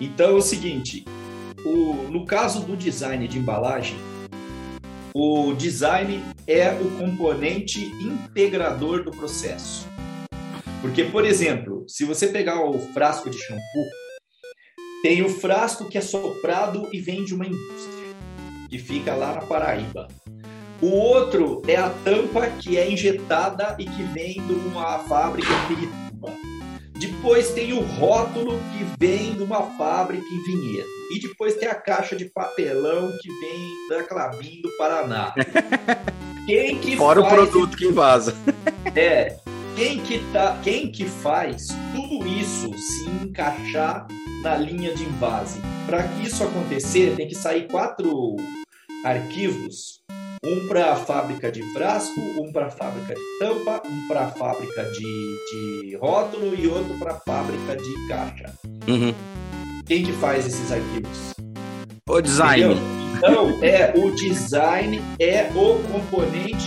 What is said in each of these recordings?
Então é o seguinte, o, no caso do design de embalagem, o design é o componente integrador do processo. Porque, por exemplo, se você pegar o frasco de shampoo, tem o frasco que é soprado e vem de uma indústria, que fica lá na Paraíba. O outro é a tampa que é injetada e que vem de uma fábrica. Depois tem o rótulo que vem de uma fábrica em Vinhedo. E depois tem a caixa de papelão que vem da Clabin do Paraná. Quem que Fora o produto que vaza. É, quem que, tá, quem que faz tudo isso se encaixar na linha de invase? Para que isso acontecer, tem que sair quatro arquivos um para a fábrica de frasco, um para a fábrica de tampa, um para a fábrica de, de rótulo e outro para a fábrica de caixa. Uhum. Quem que faz esses arquivos? O design. Entendeu? Então, é, o design é o componente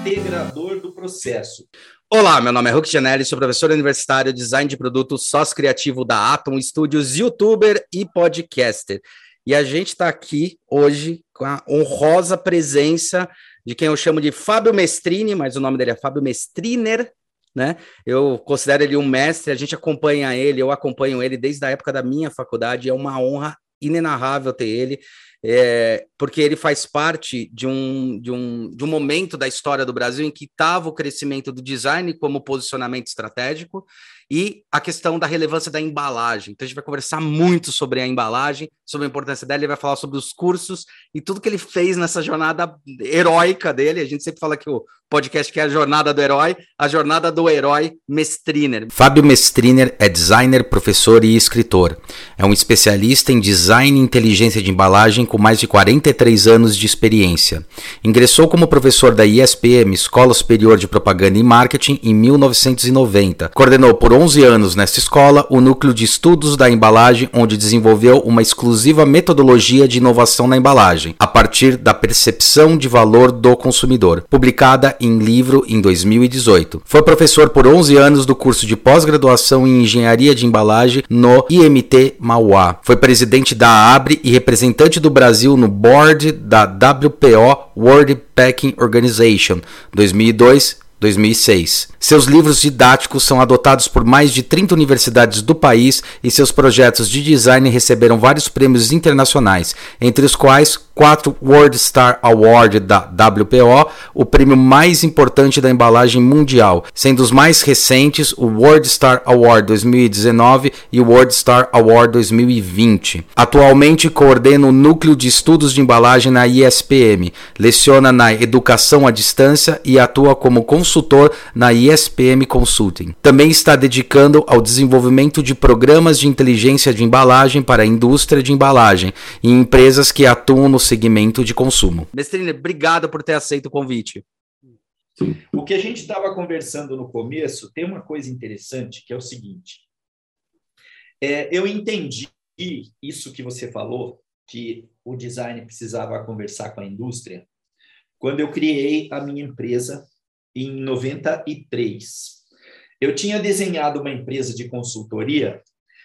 integrador do processo. Olá, meu nome é Hulk Janelli, sou professor universitário, design de produto, sócio criativo da Atom Studios, youtuber e podcaster. E a gente está aqui hoje com a honrosa presença de quem eu chamo de Fábio Mestrini, mas o nome dele é Fábio Mestriner, né? Eu considero ele um mestre, a gente acompanha ele, eu acompanho ele desde a época da minha faculdade, é uma honra inenarrável ter ele, é, porque ele faz parte de um, de, um, de um momento da história do Brasil em que estava o crescimento do design como posicionamento estratégico, e a questão da relevância da embalagem. Então a gente vai conversar muito sobre a embalagem, sobre a importância dela, ele vai falar sobre os cursos e tudo que ele fez nessa jornada heróica dele. A gente sempre fala que o podcast que é a jornada do herói, a jornada do herói Mestriner. Fábio Mestriner é designer, professor e escritor. É um especialista em design e inteligência de embalagem com mais de 43 anos de experiência. Ingressou como professor da ISPM, Escola Superior de Propaganda e Marketing, em 1990. Coordenou por 11 anos nesta escola o núcleo de estudos da embalagem, onde desenvolveu uma exclusiva metodologia de inovação na embalagem, a partir da percepção de valor do consumidor, publicada em livro em 2018. Foi professor por 11 anos do curso de pós-graduação em engenharia de embalagem no IMT Mauá. Foi presidente da ABRE e representante do Brasil no board da WPO World Packing Organization 2002 2006. Seus livros didáticos são adotados por mais de 30 universidades do país e seus projetos de design receberam vários prêmios internacionais, entre os quais quatro World Star Award da WPO, o prêmio mais importante da embalagem mundial, sendo os mais recentes o World Star Award 2019 e o World Star Award 2020. Atualmente coordena o núcleo de estudos de embalagem na ISPM, leciona na educação à distância e atua como consultor na ISPM Consulting. Também está dedicando ao desenvolvimento de programas de inteligência de embalagem para a indústria de embalagem e empresas que atuam no segmento de consumo. Mestrine, obrigado por ter aceito o convite. O que a gente estava conversando no começo tem uma coisa interessante que é o seguinte: é, eu entendi isso que você falou, que o design precisava conversar com a indústria, quando eu criei a minha empresa em 93. Eu tinha desenhado uma empresa de consultoria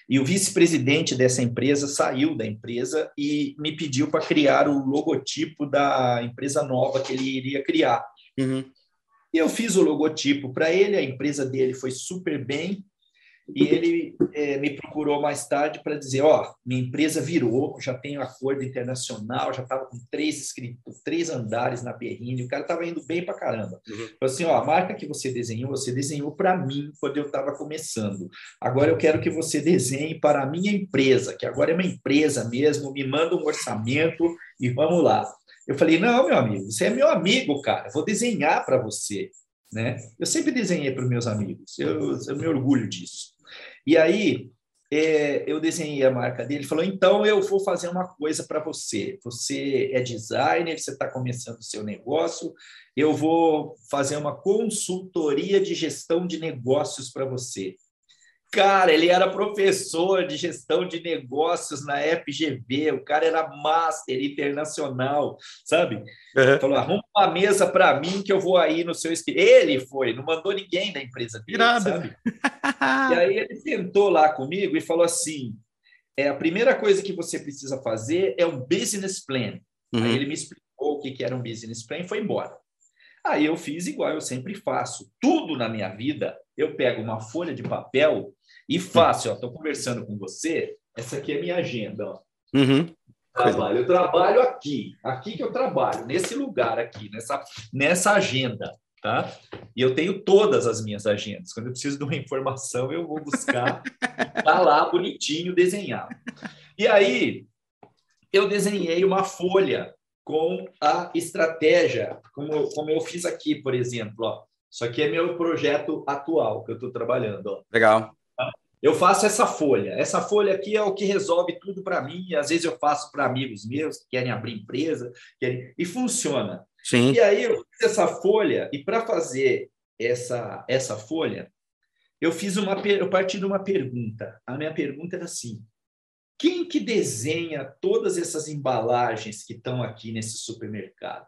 e o vice-presidente dessa empresa saiu da empresa e me pediu para criar o logotipo da empresa nova que ele iria criar. Uhum. Eu fiz o logotipo para ele, a empresa dele foi super bem, e ele é, me procurou mais tarde para dizer: Ó, minha empresa virou, já tenho acordo internacional, já estava com três escritos, três andares na Berrine, o cara estava indo bem para caramba. Uhum. Falei assim: Ó, a marca que você desenhou, você desenhou para mim quando eu estava começando. Agora eu quero que você desenhe para a minha empresa, que agora é uma empresa mesmo, me manda um orçamento e vamos lá. Eu falei: Não, meu amigo, você é meu amigo, cara, vou desenhar para você. Né? Eu sempre desenhei para os meus amigos, eu, eu me orgulho disso. E aí é, eu desenhei a marca dele, falou: então eu vou fazer uma coisa para você. Você é designer, você está começando o seu negócio, eu vou fazer uma consultoria de gestão de negócios para você. Cara, ele era professor de gestão de negócios na FGV, o cara era master internacional, sabe? Uhum. Falou: arruma uma mesa para mim que eu vou aí no seu. Ele foi, não mandou ninguém da empresa dele, Irado. sabe? e aí ele sentou lá comigo e falou assim: é a primeira coisa que você precisa fazer é um business plan. Uhum. Aí ele me explicou o que era um business plan e foi embora. Aí eu fiz igual eu sempre faço. Tudo na minha vida, eu pego uma folha de papel e faço. Estou conversando com você, essa aqui é minha agenda. Ó. Uhum. Trabalho. Eu trabalho aqui, aqui que eu trabalho, nesse lugar aqui, nessa, nessa agenda. Tá? E eu tenho todas as minhas agendas. Quando eu preciso de uma informação, eu vou buscar, tá lá bonitinho desenhado. E aí eu desenhei uma folha com a estratégia, como, como eu fiz aqui, por exemplo. Ó. Isso aqui é meu projeto atual que eu estou trabalhando. Ó. Legal. Eu faço essa folha. Essa folha aqui é o que resolve tudo para mim. Às vezes eu faço para amigos meus que querem abrir empresa, querem... e funciona. Sim. E aí eu fiz essa folha, e para fazer essa, essa folha, eu fiz uma eu parti de uma pergunta. A minha pergunta era assim: quem que desenha todas essas embalagens que estão aqui nesse supermercado?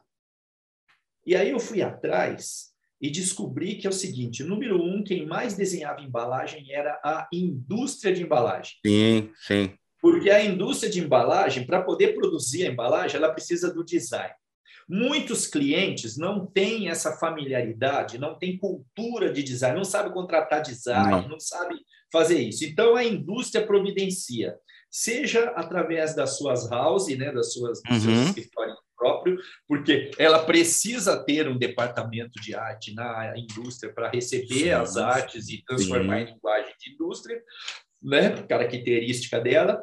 E aí eu fui atrás e descobri que é o seguinte: número um, quem mais desenhava embalagem era a indústria de embalagem. Sim, sim. Porque a indústria de embalagem, para poder produzir a embalagem, ela precisa do design. Muitos clientes não têm essa familiaridade, não têm cultura de design, não sabe contratar design, não, não sabe fazer isso. Então a indústria providencia seja através das suas houses, né, das suas dos seus uhum. escritórios próprios, porque ela precisa ter um departamento de arte na indústria para receber sim, as artes e transformar sim. em linguagem de indústria, né, característica dela.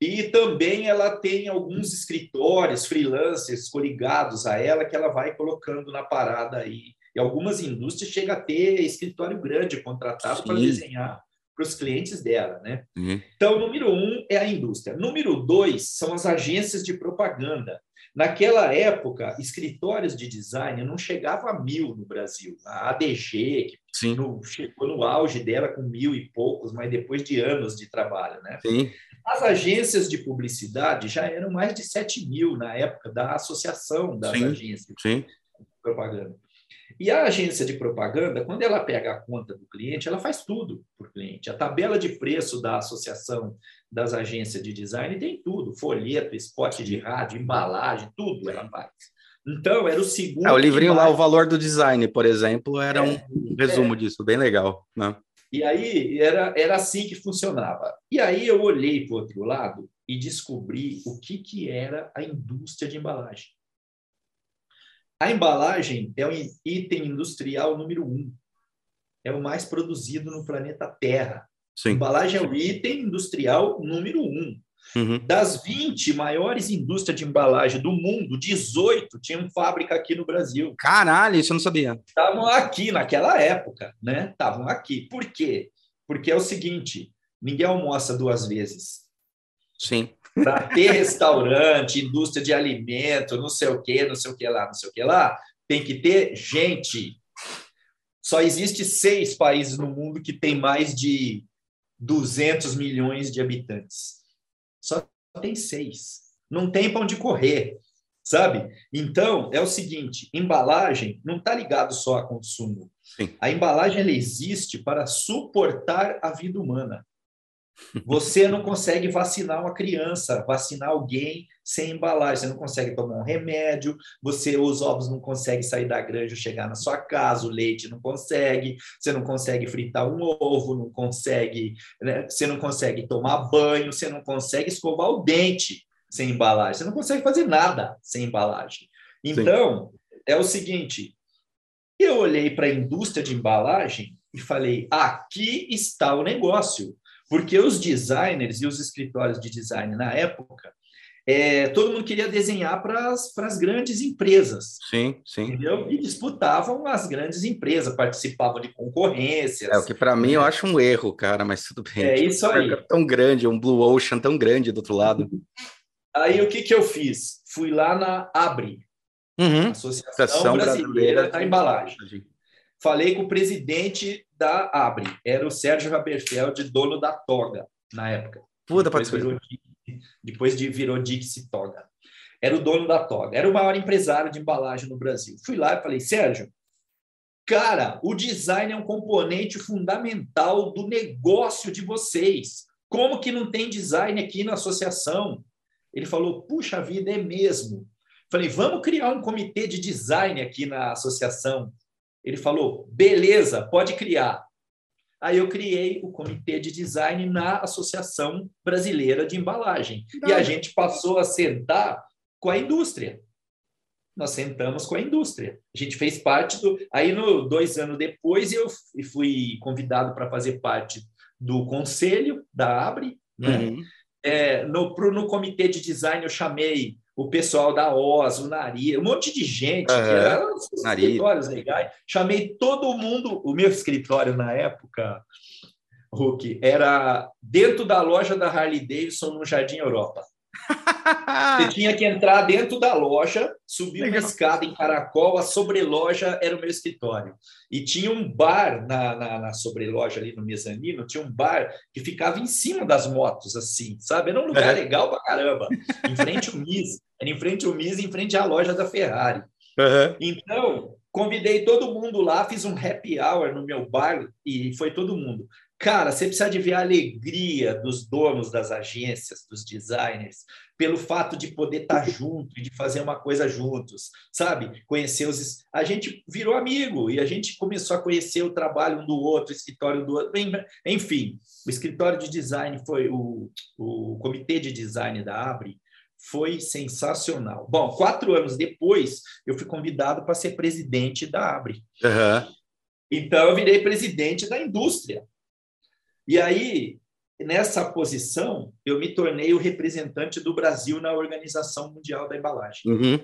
E também ela tem alguns escritórios, freelancers coligados a ela, que ela vai colocando na parada aí. E algumas indústrias chegam a ter escritório grande contratado para desenhar para os clientes dela, né? Uhum. Então, número um é a indústria. Número dois são as agências de propaganda. Naquela época, escritórios de design não chegavam a mil no Brasil. A ADG, que no, chegou no auge dela com mil e poucos, mas depois de anos de trabalho, né? Sim. As agências de publicidade já eram mais de 7 mil na época da associação das Sim. agências Sim. de propaganda. E a agência de propaganda, quando ela pega a conta do cliente, ela faz tudo para o cliente. A tabela de preço da associação das agências de design tem tudo: folheto, spot de rádio, embalagem, tudo ela faz. Então, era o segundo. É, o livrinho lá, o valor do design, por exemplo, era é, um resumo é. disso, bem legal. Né? E aí era, era assim que funcionava. E aí eu olhei para o outro lado e descobri o que, que era a indústria de embalagem. A embalagem é o item industrial número um. É o mais produzido no planeta Terra. Sim. A embalagem é o item industrial número um. Uhum. Das 20 maiores indústrias de embalagem do mundo, 18 tinham fábrica aqui no Brasil. Caralho, isso eu não sabia. Estavam aqui naquela época, né? Estavam aqui. Por quê? Porque é o seguinte: ninguém almoça duas vezes. Sim para ter restaurante, indústria de alimento, não sei o que, não sei o que lá, não sei o que lá, tem que ter gente. Só existe seis países no mundo que tem mais de 200 milhões de habitantes. Só tem seis. Não tem para onde correr, sabe? Então, é o seguinte, embalagem não está ligado só a consumo. Sim. A embalagem ela existe para suportar a vida humana. Você não consegue vacinar uma criança, vacinar alguém sem embalagem. Você não consegue tomar um remédio, você, os ovos não conseguem sair da granja e chegar na sua casa, o leite não consegue, você não consegue fritar um ovo, não consegue, né? você não consegue tomar banho, você não consegue escovar o dente sem embalagem, você não consegue fazer nada sem embalagem. Então, Sim. é o seguinte: eu olhei para a indústria de embalagem e falei: aqui está o negócio. Porque os designers e os escritórios de design na época, é, todo mundo queria desenhar para as grandes empresas. Sim, sim. Entendeu? E disputavam as grandes empresas, participavam de concorrências. É, o que para mim eu acho um erro, cara, mas tudo bem. É isso aí. É tão grande, um Blue Ocean tão grande do outro lado. Aí o que, que eu fiz? Fui lá na Abre, uhum. Associação, Associação Brasileira da Embalagem. Falei com o presidente da Abre, era o Sérgio Haberfeld, dono da Toga, na época. Puta, depois, virou, depois de virou Dixie Toga. Era o dono da Toga, era o maior empresário de embalagem no Brasil. Fui lá e falei, Sérgio, cara, o design é um componente fundamental do negócio de vocês. Como que não tem design aqui na associação? Ele falou: puxa vida, é mesmo. Falei: vamos criar um comitê de design aqui na associação. Ele falou: beleza, pode criar. Aí eu criei o comitê de design na Associação Brasileira de Embalagem. Não. E a gente passou a sentar com a indústria. Nós sentamos com a indústria. A gente fez parte do. Aí, no, dois anos depois, eu fui convidado para fazer parte do conselho da Abre. Né? Uhum. É, no, pro, no comitê de design, eu chamei o pessoal da OS, o Nari, um monte de gente, uhum. que eram escritórios legais. Chamei todo mundo, o meu escritório na época, Hulk, era dentro da loja da Harley Davidson no Jardim Europa. Você tinha que entrar dentro da loja, subir Legal. uma escada em caracol, a sobreloja era o meu escritório. E tinha um bar na, na, na sobreloja ali no mezanino, tinha um bar que ficava em cima das motos, assim, sabe? Era um lugar é. legal pra caramba, em frente ao MIS. Era em frente ao MIS, em frente à loja da Ferrari. Uhum. Então, convidei todo mundo lá, fiz um happy hour no meu bar e foi todo mundo. Cara, você precisa de ver a alegria dos donos das agências, dos designers, pelo fato de poder estar junto e de fazer uma coisa juntos, sabe? Conhecer os. A gente virou amigo e a gente começou a conhecer o trabalho um do outro, o escritório do outro. Enfim, o escritório de design foi o, o comitê de design da Abre foi sensacional. Bom, quatro anos depois, eu fui convidado para ser presidente da Abre. Uhum. Então, eu virei presidente da indústria. E aí, nessa posição, eu me tornei o representante do Brasil na Organização Mundial da Embalagem. Uhum.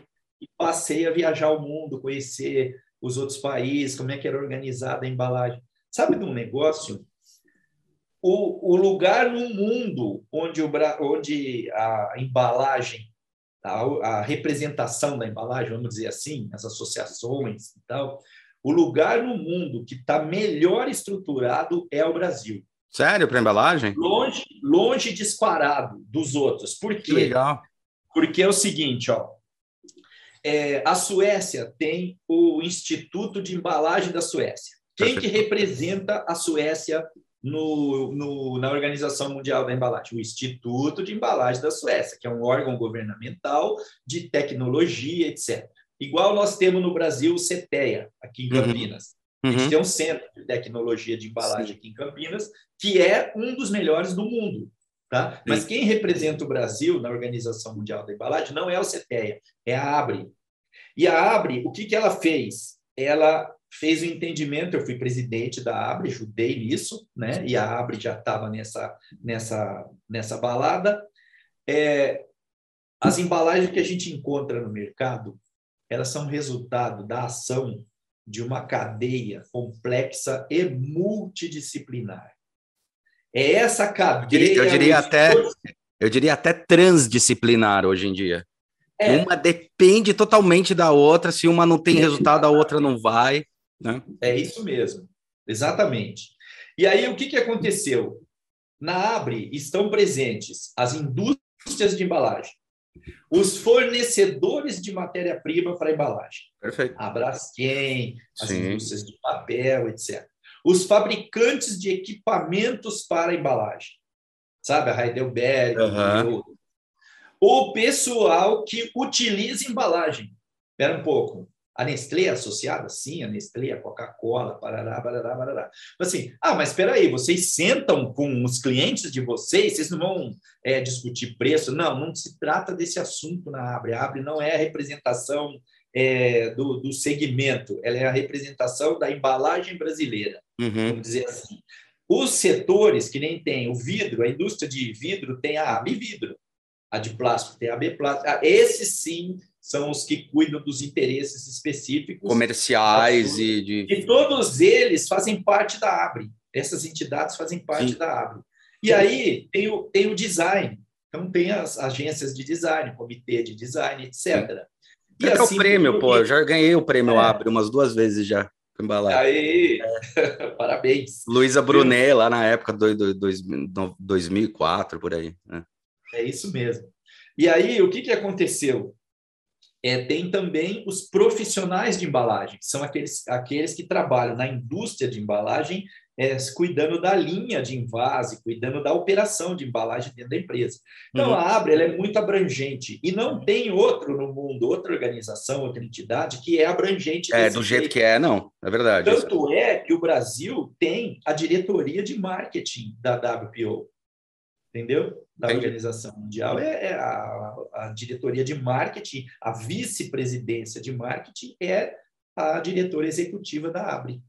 E passei a viajar o mundo, conhecer os outros países, como é que era organizada a embalagem. Sabe de um negócio? O, o lugar no mundo onde, o, onde a embalagem, a, a representação da embalagem, vamos dizer assim, as associações e tal, o lugar no mundo que está melhor estruturado é o Brasil. Sério, para embalagem? Longe, longe disparado dos outros. Por quê? Que legal. Porque é o seguinte, ó. É, a Suécia tem o Instituto de Embalagem da Suécia. Quem que representa a Suécia no, no, na Organização Mundial da Embalagem? O Instituto de Embalagem da Suécia, que é um órgão governamental de tecnologia, etc. Igual nós temos no Brasil o CETEA, aqui em uhum. Campinas. Uhum. A gente uhum. tem um centro de tecnologia de embalagem Sim. aqui em Campinas, que é um dos melhores do mundo. Tá? Mas quem representa o Brasil na Organização Mundial da Embalagem não é o CETEA, é a ABRE. E a ABRE, o que, que ela fez? Ela fez o entendimento, eu fui presidente da ABRE, ajudei nisso, né? e a ABRE já estava nessa, nessa, nessa balada. É, as embalagens que a gente encontra no mercado, elas são resultado da ação de uma cadeia complexa e multidisciplinar. É essa cadeia. Eu diria, até, eu diria até transdisciplinar hoje em dia. É. Uma depende totalmente da outra. Se uma não tem resultado, a outra não vai. Né? É isso mesmo, exatamente. E aí, o que, que aconteceu? Na Abre estão presentes as indústrias de embalagem, os fornecedores de matéria-prima para embalagem. Perfeito. A Braskem, as Sim. indústrias de papel, etc. Os fabricantes de equipamentos para embalagem. Sabe, a Heidelberg, uhum. o pessoal que utiliza embalagem. Espera um pouco. A Nestlé é associada? Sim, a Nestlé, a Coca-Cola, parará, parará, parará. Assim, ah, mas espera aí, vocês sentam com os clientes de vocês, vocês não vão é, discutir preço? Não, não se trata desse assunto na Abre. A Abre não é a representação é, do, do segmento, ela é a representação da embalagem brasileira, uhum. vamos dizer assim. Os setores que nem tem o vidro, a indústria de vidro tem a AB Vidro, a de plástico tem a AB Plástico. Ah, esses sim são os que cuidam dos interesses específicos comerciais e de e todos eles fazem parte da Abre. Essas entidades fazem parte Sim. da Abre. E aí tem o, tem o design. Então tem as agências de design, comitê de design, etc. E é assim, o prêmio, pô, eu já ganhei o prêmio é. Abre umas duas vezes já. Embalagem. Aí, é. parabéns. Luísa Brunet, lá na época do, do, do 2004, por aí. Né? É isso mesmo. E aí, o que, que aconteceu? É, tem também os profissionais de embalagem, que são aqueles, aqueles que trabalham na indústria de embalagem, é, cuidando da linha de invase, cuidando da operação de embalagem dentro da empresa. Então, uhum. a Abre é muito abrangente e não tem outro no mundo, outra organização, outra entidade que é abrangente. É, do jeito, jeito que é, não, é verdade. Tanto é que o Brasil tem a diretoria de marketing da WPO, entendeu? Da Entendi. Organização Mundial é, é a, a diretoria de marketing, a vice-presidência de marketing é a diretora executiva da Abre.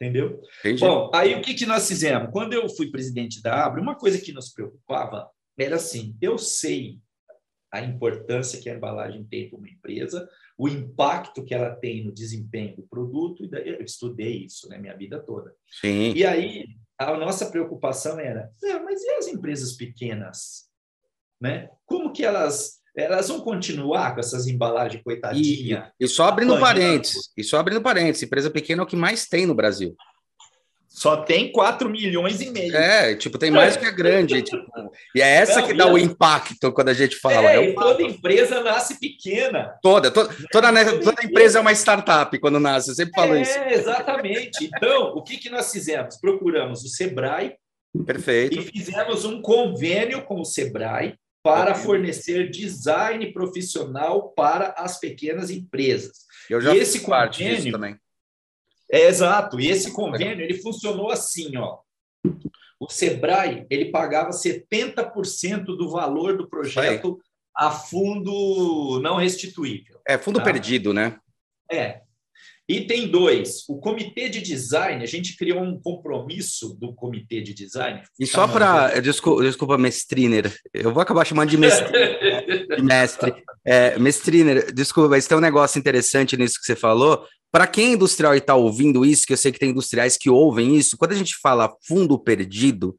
Entendeu? Entendi. Bom, aí o que, que nós fizemos? Quando eu fui presidente da Abre, uma coisa que nos preocupava era assim: eu sei a importância que a embalagem tem para uma empresa, o impacto que ela tem no desempenho do produto, e daí eu estudei isso né, minha vida toda. Sim. E aí a nossa preocupação era, é, mas e as empresas pequenas? Né? Como que elas elas vão continuar com essas embalagens coitadinha. E, e só abrindo parênteses, e só abrindo parênteses, empresa pequena é o que mais tem no Brasil. Só tem 4 milhões e meio. É, tipo, tem mais que a grande. tipo, e é essa Não, que dá o impacto quando a gente fala. É, é toda empresa nasce pequena. Toda, toda, toda, toda empresa é uma startup quando nasce, eu sempre falo é, isso. É, exatamente. Então, o que, que nós fizemos? Procuramos o Sebrae. Perfeito. E fizemos um convênio com o Sebrae para fornecer design profissional para as pequenas empresas. Eu já e esse convênio também. É exato. E esse convênio ele funcionou assim, ó. O Sebrae ele pagava 70% do valor do projeto a fundo não restituível. É fundo tá? perdido, né? É. Item 2, o comitê de design, a gente criou um compromisso do comitê de design. E só para. Desculpa, desculpa, mestriner, eu vou acabar chamando de mestre. de mestre. É, mestriner, desculpa, mas tem um negócio interessante nisso que você falou. Para quem é industrial e está ouvindo isso, que eu sei que tem industriais que ouvem isso, quando a gente fala fundo perdido,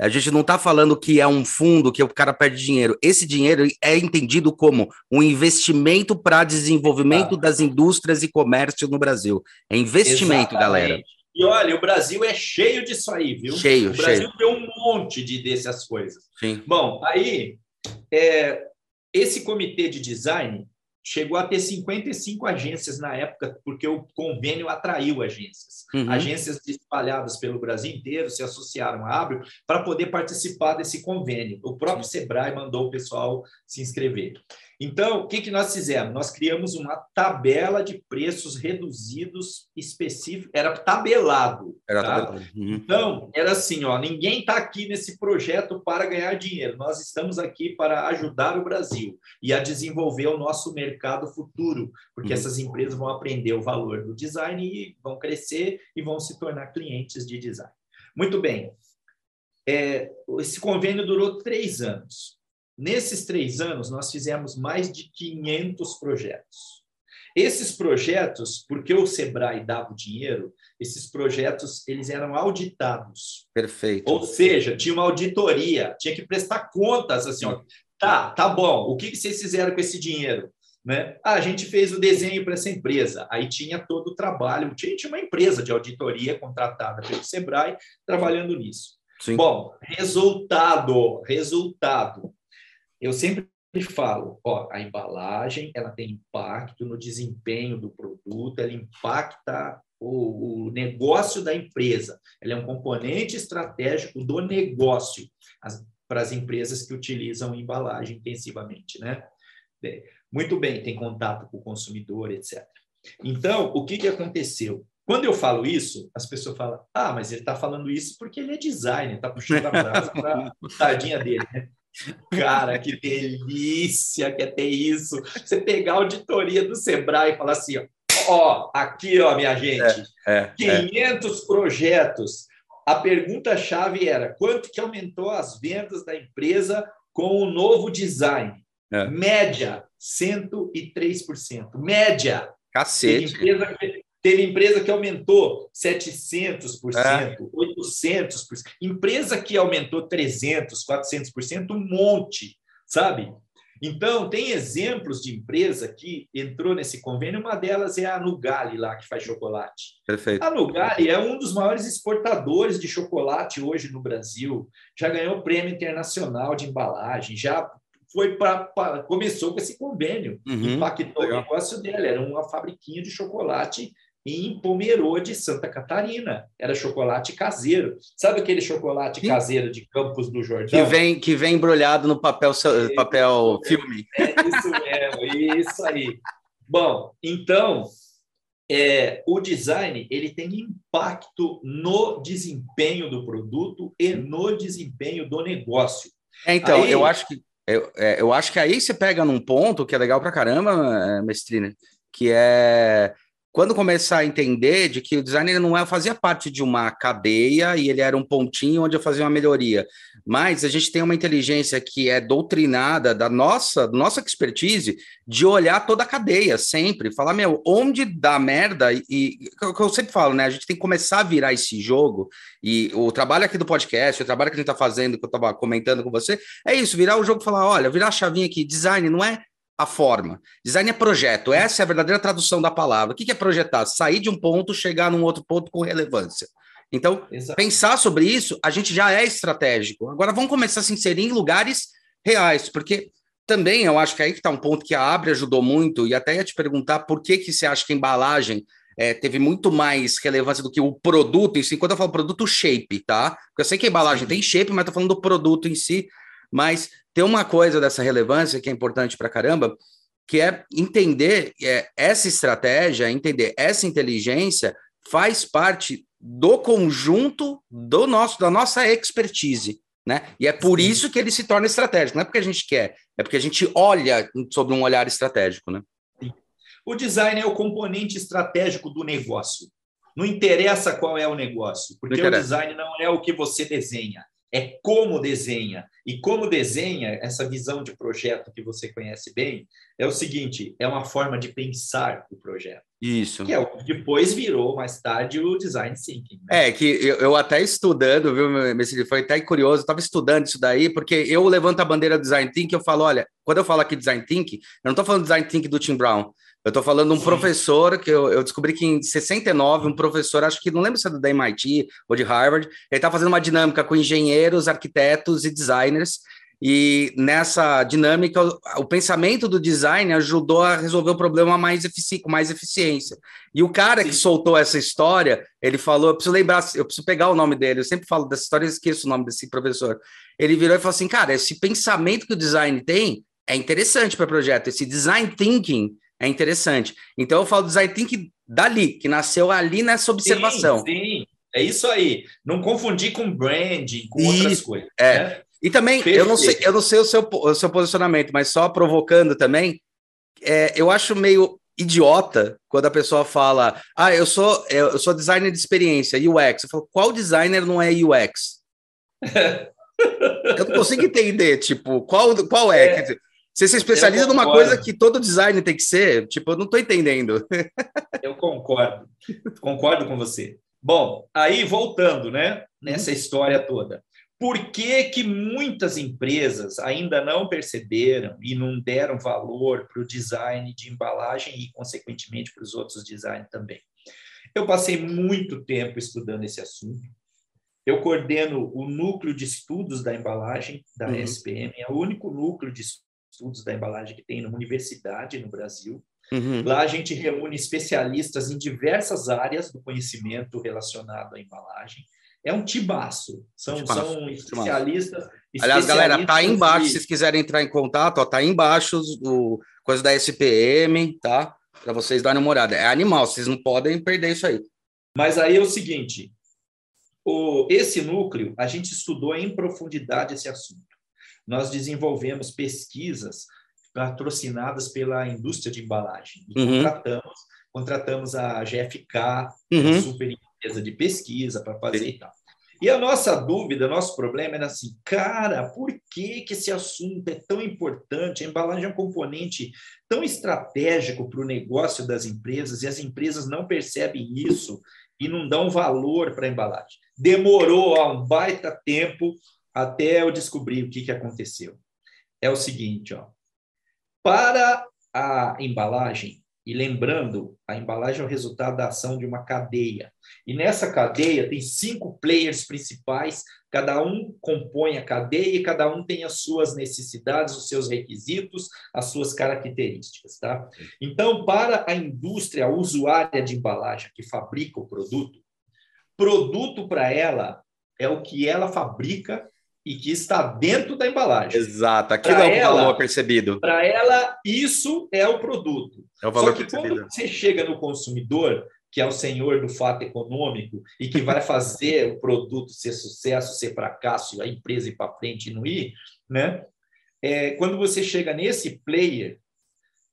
a gente não está falando que é um fundo que o cara perde dinheiro. Esse dinheiro é entendido como um investimento para desenvolvimento ah. das indústrias e comércio no Brasil. É investimento, Exatamente. galera. E olha, o Brasil é cheio disso aí, viu? Cheio, o Brasil cheio. tem um monte de dessas coisas. Sim. Bom, aí é, esse comitê de design chegou a ter 55 agências na época, porque o convênio atraiu agências. Uhum. Agências espalhadas pelo Brasil inteiro se associaram à Abril para poder participar desse convênio. O próprio Sebrae mandou o pessoal se inscrever. Então, o que, que nós fizemos? Nós criamos uma tabela de preços reduzidos específico, era tabelado. Era tá? tabelado. Uhum. Então, era assim, ó, ninguém está aqui nesse projeto para ganhar dinheiro. Nós estamos aqui para ajudar o Brasil e a desenvolver o nosso mercado futuro, porque uhum. essas empresas vão aprender o valor do design e vão crescer e vão se tornar clientes de design. Muito bem. É, esse convênio durou três anos. Nesses três anos, nós fizemos mais de 500 projetos. Esses projetos, porque o Sebrae dava o dinheiro, esses projetos eles eram auditados. Perfeito. Ou seja, tinha uma auditoria, tinha que prestar contas assim, ó, tá, tá bom. O que, vocês fizeram com esse dinheiro? Né? Ah, a gente fez o desenho para essa empresa. Aí tinha todo o trabalho, tinha, tinha uma empresa de auditoria contratada pelo Sebrae trabalhando nisso. Sim. Bom, resultado, resultado eu sempre falo, ó, a embalagem ela tem impacto no desempenho do produto, ela impacta o, o, negócio da empresa, ela é um componente estratégico do negócio as, para as empresas que utilizam embalagem intensivamente, né? Muito bem, tem contato com o consumidor, etc. Então, o que, que aconteceu? Quando eu falo isso, as pessoas falam: ah, mas ele está falando isso porque ele é designer, está puxando a brasa para a tardinha dele. Né? Cara, que delícia que é ter isso. Você pegar a auditoria do Sebrae e falar assim, ó, ó aqui, ó, minha gente, é, é, 500 é. projetos. A pergunta-chave era, quanto que aumentou as vendas da empresa com o novo design? É. Média, 103%. Média. Cacete. Tem empresa, Teve empresa que aumentou 700%, é. 800%. Empresa que aumentou 300%, 400%, um monte, sabe? Então, tem exemplos de empresa que entrou nesse convênio, uma delas é a Nugali, lá, que faz chocolate. Perfeito. A Nugali é um dos maiores exportadores de chocolate hoje no Brasil, já ganhou prêmio internacional de embalagem, já foi para começou com esse convênio, Uhum, impactou legal. o negócio dela. Era uma fabriquinha de chocolate em Pomerode, Santa Catarina. Era chocolate caseiro. Sabe aquele chocolate Sim. caseiro de Campos do Que Jordão? vem, que vem embrulhado no papel, Isso. papel filme. É isso mesmo, isso aí. Bom, então, é, o design ele tem impacto no desempenho do produto e no desempenho do negócio. É, então, Aí- eu acho que eu, é, eu acho que aí você pega num ponto que é legal pra caramba, é, mestrina, que é quando começar a entender de que o design ele não é, fazia parte de uma cadeia e ele era um pontinho onde eu fazia uma melhoria. Mas a gente tem uma inteligência que é doutrinada da nossa, nossa expertise de olhar toda a cadeia sempre, falar, meu, onde dá merda, e, o que eu sempre falo, né? A gente tem que começar a virar esse jogo, e o trabalho aqui do podcast, o trabalho que a gente está fazendo, que eu estava comentando com você, é isso, virar o jogo e falar: olha, virar a chavinha aqui, design não é a forma, design é projeto, essa é a verdadeira tradução da palavra. O que é projetar? Sair de um ponto, chegar num outro ponto com relevância. Então, Exato. pensar sobre isso, a gente já é estratégico. Agora vamos começar a se inserir em lugares reais, porque também eu acho que aí que está um ponto que a Abre ajudou muito, e até ia te perguntar por que, que você acha que a embalagem é, teve muito mais relevância do que o produto em si. Quando eu falo produto, shape, tá? Porque eu sei que a embalagem tem shape, mas tô falando do produto em si. Mas tem uma coisa dessa relevância que é importante para caramba, que é entender é, essa estratégia, entender essa inteligência faz parte do conjunto do nosso da nossa expertise, né? E é por Sim. isso que ele se torna estratégico. Não é porque a gente quer, é porque a gente olha sobre um olhar estratégico, né? O design é o componente estratégico do negócio. Não interessa qual é o negócio, porque o design não é o que você desenha, é como desenha. E como desenha, essa visão de projeto que você conhece bem, é o seguinte: é uma forma de pensar o projeto, Isso. que é o que depois virou, mais tarde, o design thinking. né? É, que eu, eu até estudando, viu, Messi, foi até curioso, eu estava estudando isso daí, porque eu levanto a bandeira do design thinking, eu falo, olha, quando eu falo aqui design thinking, eu não estou falando design thinking do Tim Brown, eu estou falando de um Sim. professor que eu, eu descobri que em 69, um professor, acho que não lembro se é da MIT ou de Harvard, ele está fazendo uma dinâmica com engenheiros, arquitetos e designers, e nessa dinâmica, o, o pensamento do design ajudou a resolver o problema mais efici com mais eficiência. E o cara que Sim. soltou essa história, ele falou, eu preciso lembrar, eu preciso pegar o nome dele, eu sempre falo dessa história e esqueço o nome desse professor. Ele virou e falou assim, cara, esse pensamento que o design tem é interessante para projeto, esse design thinking é interessante. Então eu falo design thinking dali, que nasceu ali nessa observação. Sim, sim, é isso aí. Não confundir com branding, com outras Isso, coisas. é. né? E também, eu não sei, Perfeito. eu não sei o seu, o seu posicionamento, mas só provocando também, é, eu acho meio idiota quando a pessoa fala, ah, eu sou, eu sou designer de experiência, UX. Eu falo, qual designer não é UX? eu não consigo entender, tipo, qual, qual é? É, dizer, você se especializa numa coisa que todo design tem que ser, tipo, eu não tô entendendo. Eu concordo, concordo com você. Bom, aí voltando, né, nessa história toda. Por que, que muitas empresas ainda não perceberam e não deram valor para o design de embalagem e, consequentemente, para os outros designs também? Eu passei muito tempo estudando esse assunto. Eu coordeno o núcleo de estudos da embalagem da Uhum. SPM, é o único núcleo de estudos da embalagem que tem numa universidade no Brasil. Uhum. Lá a gente reúne especialistas em diversas áreas do conhecimento relacionado à embalagem. É um tibaço. São, Tibaço, são especialistas. Aliás, galera, tá aí embaixo, se vocês quiserem entrar em contato, ó, tá aí embaixo o coisa da SPM, tá? Para vocês darem uma olhada. É animal, vocês não podem perder isso aí. Mas aí é o seguinte: o, esse núcleo, a gente estudou em profundidade esse assunto. Nós desenvolvemos pesquisas patrocinadas pela indústria de embalagem. E Uhum. contratamos, contratamos a GFK, uma Uhum. super empresa de pesquisa para fazer e tal. E a nossa dúvida, nosso problema era assim, cara, por que, que esse assunto é tão importante? A embalagem é um componente tão estratégico para o negócio das empresas e as empresas não percebem isso e não dão valor para a embalagem. Demorou ó, um baita tempo até eu descobrir o que, que aconteceu. É o seguinte, ó, para a embalagem, E lembrando, a embalagem é o resultado da ação de uma cadeia. E nessa cadeia tem cinco players principais, cada um compõe a cadeia e cada um tem as suas necessidades, os seus requisitos, as suas características, tá? Então, para a indústria a usuária de embalagem que fabrica o produto, produto para ela é o que ela fabrica e que está dentro da embalagem. Exato, aquilo pra é o ela, valor percebido. Para ela, isso é o produto. É o valor Só que percebido. quando você chega no consumidor, que é o senhor do fato econômico e que vai fazer o produto ser sucesso, ser fracasso, a empresa ir para frente e não ir, né? É, quando você chega nesse player,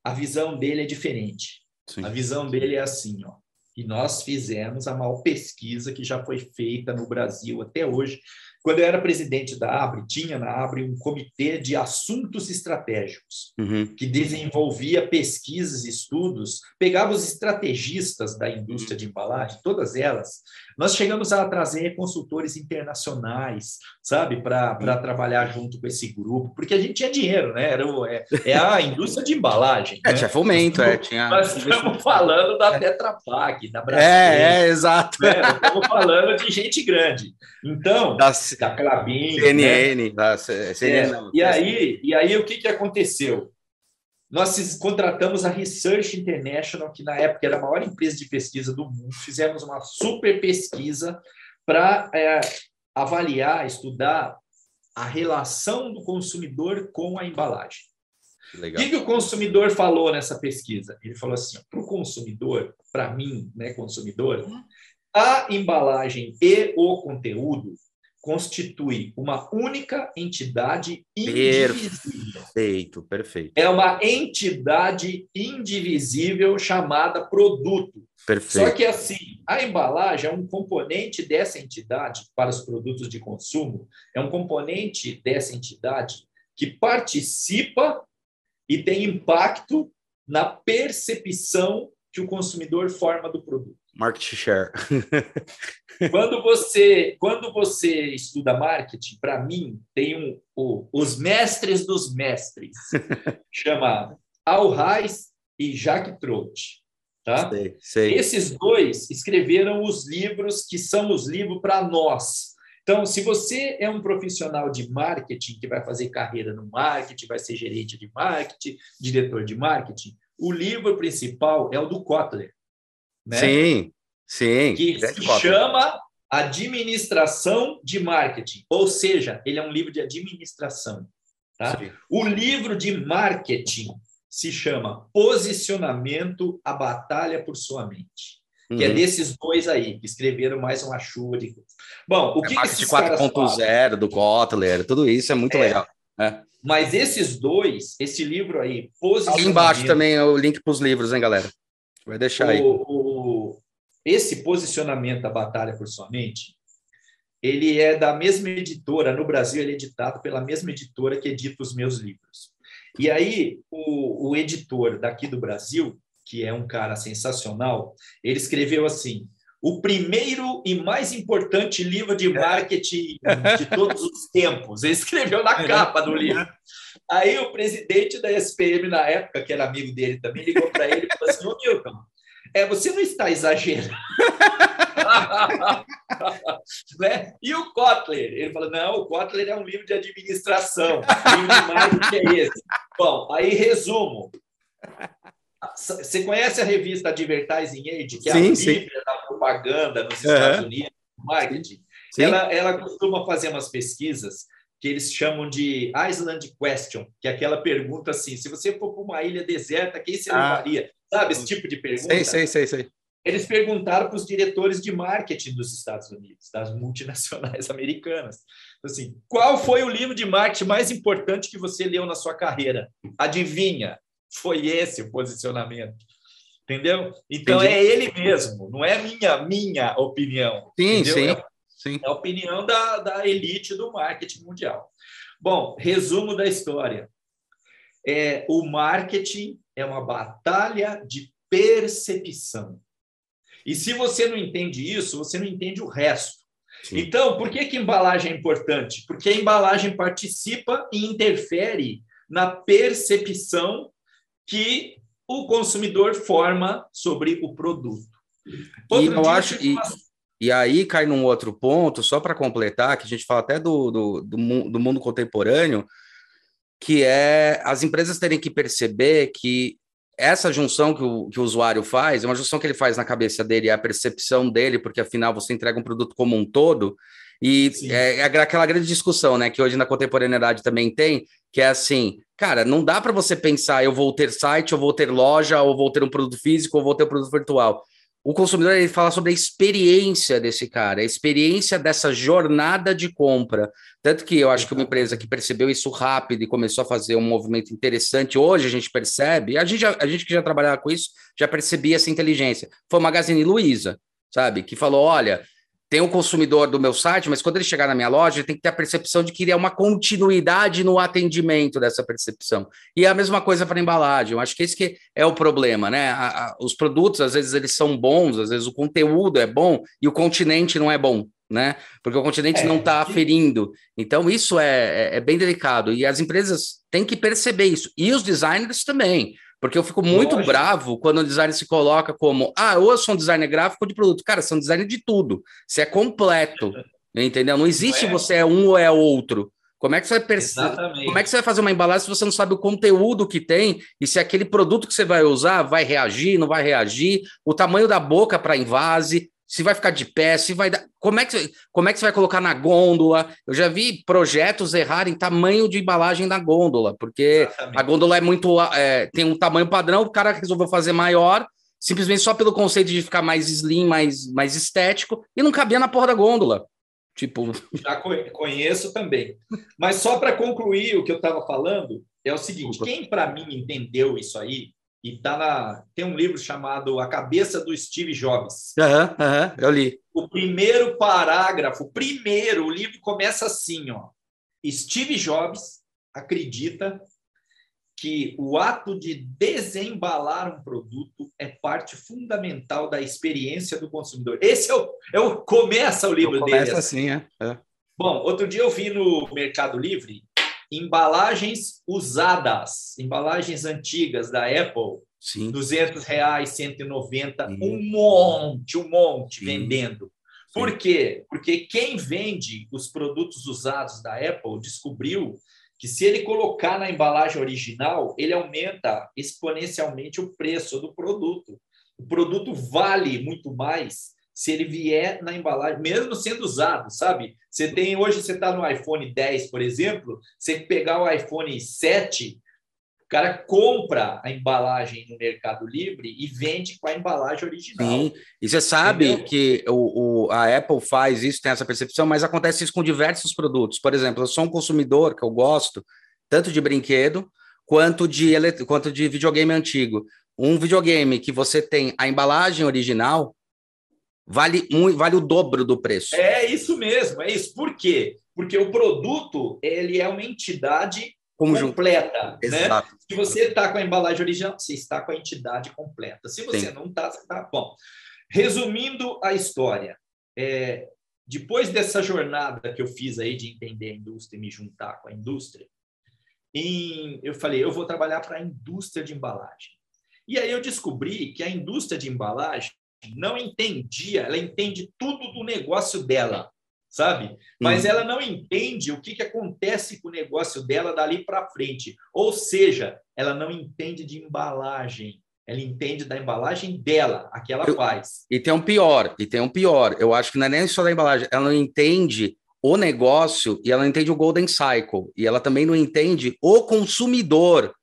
a visão dele é diferente. Sim. A visão dele é assim, ó. E nós fizemos a maior pesquisa que já foi feita no Brasil até hoje quando eu era presidente da Abre, tinha na Abre um comitê de assuntos estratégicos, uhum. que desenvolvia pesquisas e estudos, pegava os estrategistas da indústria de embalagem, todas elas. Nós chegamos a trazer consultores internacionais, sabe, para trabalhar junto com esse grupo, porque a gente tinha dinheiro, né? Era o, é, é a indústria de embalagem. É, né? tinha fomento, nós, é. Tinha... Nós estamos falando da Tetra Pak, da Brasil. É, é, exato. Né? Estamos falando de gente grande. Então, das da Clabin. CNN, né? da CNN. É, e, aí, e aí, o que, que aconteceu? Nós contratamos a Research International, que na época era a maior empresa de pesquisa do mundo, fizemos uma super pesquisa para é, avaliar, estudar a relação do consumidor com a embalagem. Legal. O que, que o consumidor falou nessa pesquisa? Ele falou assim: para o consumidor, para mim, né, consumidor, a embalagem e o conteúdo constitui uma única entidade indivisível. Perfeito, perfeito. É uma entidade indivisível chamada produto. Perfeito. Só que assim, a embalagem é um componente dessa entidade para os produtos de consumo, é um componente dessa entidade que participa e tem impacto na percepção que o consumidor forma do produto. Market share. quando você quando você estuda marketing, para mim tem um o, os mestres dos mestres, chama Al Reis e Jacques Trout, tá? Sei, sei. Esses dois escreveram os livros que são os livros para nós. Então, se você é um profissional de marketing que vai fazer carreira no marketing, vai ser gerente de marketing, diretor de marketing, o livro principal é o do Kotler. Né? Sim, sim. Que se chama Administração de Marketing, ou seja, ele é um livro de administração. Tá? O livro de marketing se chama Posicionamento, a Batalha por Sua Mente. Uhum. Que é desses dois aí, que escreveram mais uma chuva de. Bom, o é que, que esses 4.0 do Kotler, tudo isso é muito é, legal. É. Mas esses dois, esse livro aí, Posicionamento... Ali embaixo também é o link para os livros, hein, galera? Vai deixar o, aí. O, esse posicionamento da Batalha por Sua Mente, ele é da mesma editora, no Brasil ele é editado pela mesma editora que edita os meus livros. E aí, o, o editor daqui do Brasil, que é um cara sensacional, ele escreveu assim, o primeiro e mais importante livro de marketing de todos os tempos. Ele escreveu na capa do livro. Aí o presidente da SPM na época, que era amigo dele também, ligou para ele e falou assim: Ô Milton, é, você não está exagerando. né? E o Kotler? Ele falou: não, o Kotler é um livro de administração. livro de marketing é esse. Bom, aí resumo. Você conhece a revista Advertising Age, que é sim, a sim. da propaganda nos Estados uhum. Unidos, marketing? Ela, ela costuma fazer umas pesquisas que eles chamam de Island Question, que é aquela pergunta assim: se você for para uma ilha deserta, quem você ah. levaria? Sabe esse tipo de pergunta? Sei, sei, sei, sei. Eles perguntaram para os diretores de marketing dos Estados Unidos, das multinacionais americanas. Assim, qual foi o livro de marketing mais importante que você leu na sua carreira? Adivinha? Foi esse o posicionamento. Entendeu? Então Entendi. é ele mesmo, não é minha minha opinião. Sim, entendeu? sim. É Sim. É a opinião da, da elite do marketing mundial. Bom, resumo da história. É, o marketing é uma batalha de percepção. E se você não entende isso, você não entende o resto. Sim. Então, por que, que embalagem é importante? Porque a embalagem participa e interfere na percepção que o consumidor forma sobre o produto. Outro e eu acho que. E aí cai num outro ponto, só para completar, que a gente fala até do, do, do, do mundo contemporâneo, que é as empresas terem que perceber que essa junção que o, que o usuário faz é uma junção que ele faz na cabeça dele, é a percepção dele, porque afinal você entrega um produto como um todo, e é, é, aquela grande discussão, né, que hoje na contemporaneidade também tem, que é assim, cara, não dá para você pensar, eu vou ter site, eu vou ter loja, ou vou ter um produto físico, ou vou ter um produto virtual o consumidor ele fala sobre a experiência desse cara, a experiência dessa jornada de compra. Tanto que eu acho que uma empresa que percebeu isso rápido e começou a fazer um movimento interessante, hoje a gente percebe, a gente, já, a gente que já trabalhava com isso, já percebia essa inteligência. Foi o Magazine Luiza, sabe? Que falou: olha, tem um consumidor do meu site, mas quando ele chegar na minha loja, ele tem que ter a percepção de que ele é uma continuidade no atendimento dessa percepção. E é a mesma coisa para embalagem. Eu acho que esse que é o problema, né? A, a, os produtos, às vezes, eles são bons, às vezes o conteúdo é bom e o continente não é bom. Né? Porque o continente é, não está aferindo. Então, isso é, é, é bem delicado. E as empresas têm que perceber isso. E os designers também. Porque eu fico muito Lógico. bravo quando o designer se coloca como, ah, ou eu sou um designer gráfico de produto. Cara, você é um designer de tudo. Você é completo. entendeu? Não existe é. você é um ou é outro. Como é que você vai perceber? Como é que você vai fazer uma embalagem se você não sabe o conteúdo que tem e se aquele produto que você vai usar vai reagir, não vai reagir, o tamanho da boca para invase, se vai ficar de pé, se vai dar. Como é, que, como é que você vai colocar na gôndola? Eu já vi projetos errarem tamanho de embalagem na gôndola, porque Exatamente. a gôndola é muito. É, tem um tamanho padrão, o cara resolveu fazer maior, simplesmente só pelo conceito de ficar mais slim, mais, mais estético, e não cabia na porra da gôndola. Tipo. Já conheço também. Mas só para concluir o que eu estava falando, é o seguinte: quem para mim entendeu isso aí e tá na, tem um livro chamado A Cabeça do Steve Jobs. Aham, uhum, uhum, eu li. O primeiro parágrafo, primeiro, o livro começa assim, ó. Steve Jobs acredita que o ato de desembalar um produto é parte fundamental da experiência do consumidor. Esse é o, é o começa o livro começa dele. Começa assim, é. é. Bom, outro dia eu vi no Mercado Livre embalagens usadas, embalagens antigas da Apple, Sim. 200 reais, 190, Sim. um monte, um monte Sim. vendendo. Por quê? Porque quem vende os produtos usados da Apple descobriu que se ele colocar na embalagem original, ele aumenta exponencialmente o preço do produto. O produto vale muito mais se ele vier na embalagem, mesmo sendo usado, sabe? Você tem hoje, você está no iPhone 10, por exemplo, você pegar o iPhone 7, o cara compra a embalagem no Mercado Livre e vende com a embalagem original. Sim, e você sabe Entendeu? que o, o, a Apple faz isso, tem essa percepção, mas acontece isso com diversos produtos. Por exemplo, eu sou um consumidor que eu gosto tanto de brinquedo quanto de, quanto de videogame antigo. Um videogame que você tem a embalagem original, vale, um, vale o dobro do preço. É isso mesmo, é isso. Por quê? Porque o produto ele é uma entidade Conjunto. completa. Né? Exato. Né? Se você está com a embalagem original, você está com a entidade completa. Se você Sim. não está, você está. Bom, resumindo a história, é, depois dessa jornada que eu fiz aí de entender a indústria e me juntar com a indústria, em, eu falei, eu vou trabalhar para a indústria de embalagem. E aí eu descobri que a indústria de embalagem não entendia, ela entende tudo do negócio dela, sabe? Mas uhum. ela não entende o que, que acontece com o negócio dela dali para frente. Ou seja, ela não entende de embalagem. Ela entende da embalagem dela, a que ela eu, faz. E tem um pior, e tem um pior. Eu acho que não é nem só da embalagem, ela não entende o negócio e ela não entende o Golden Cycle. E ela também não entende o consumidor.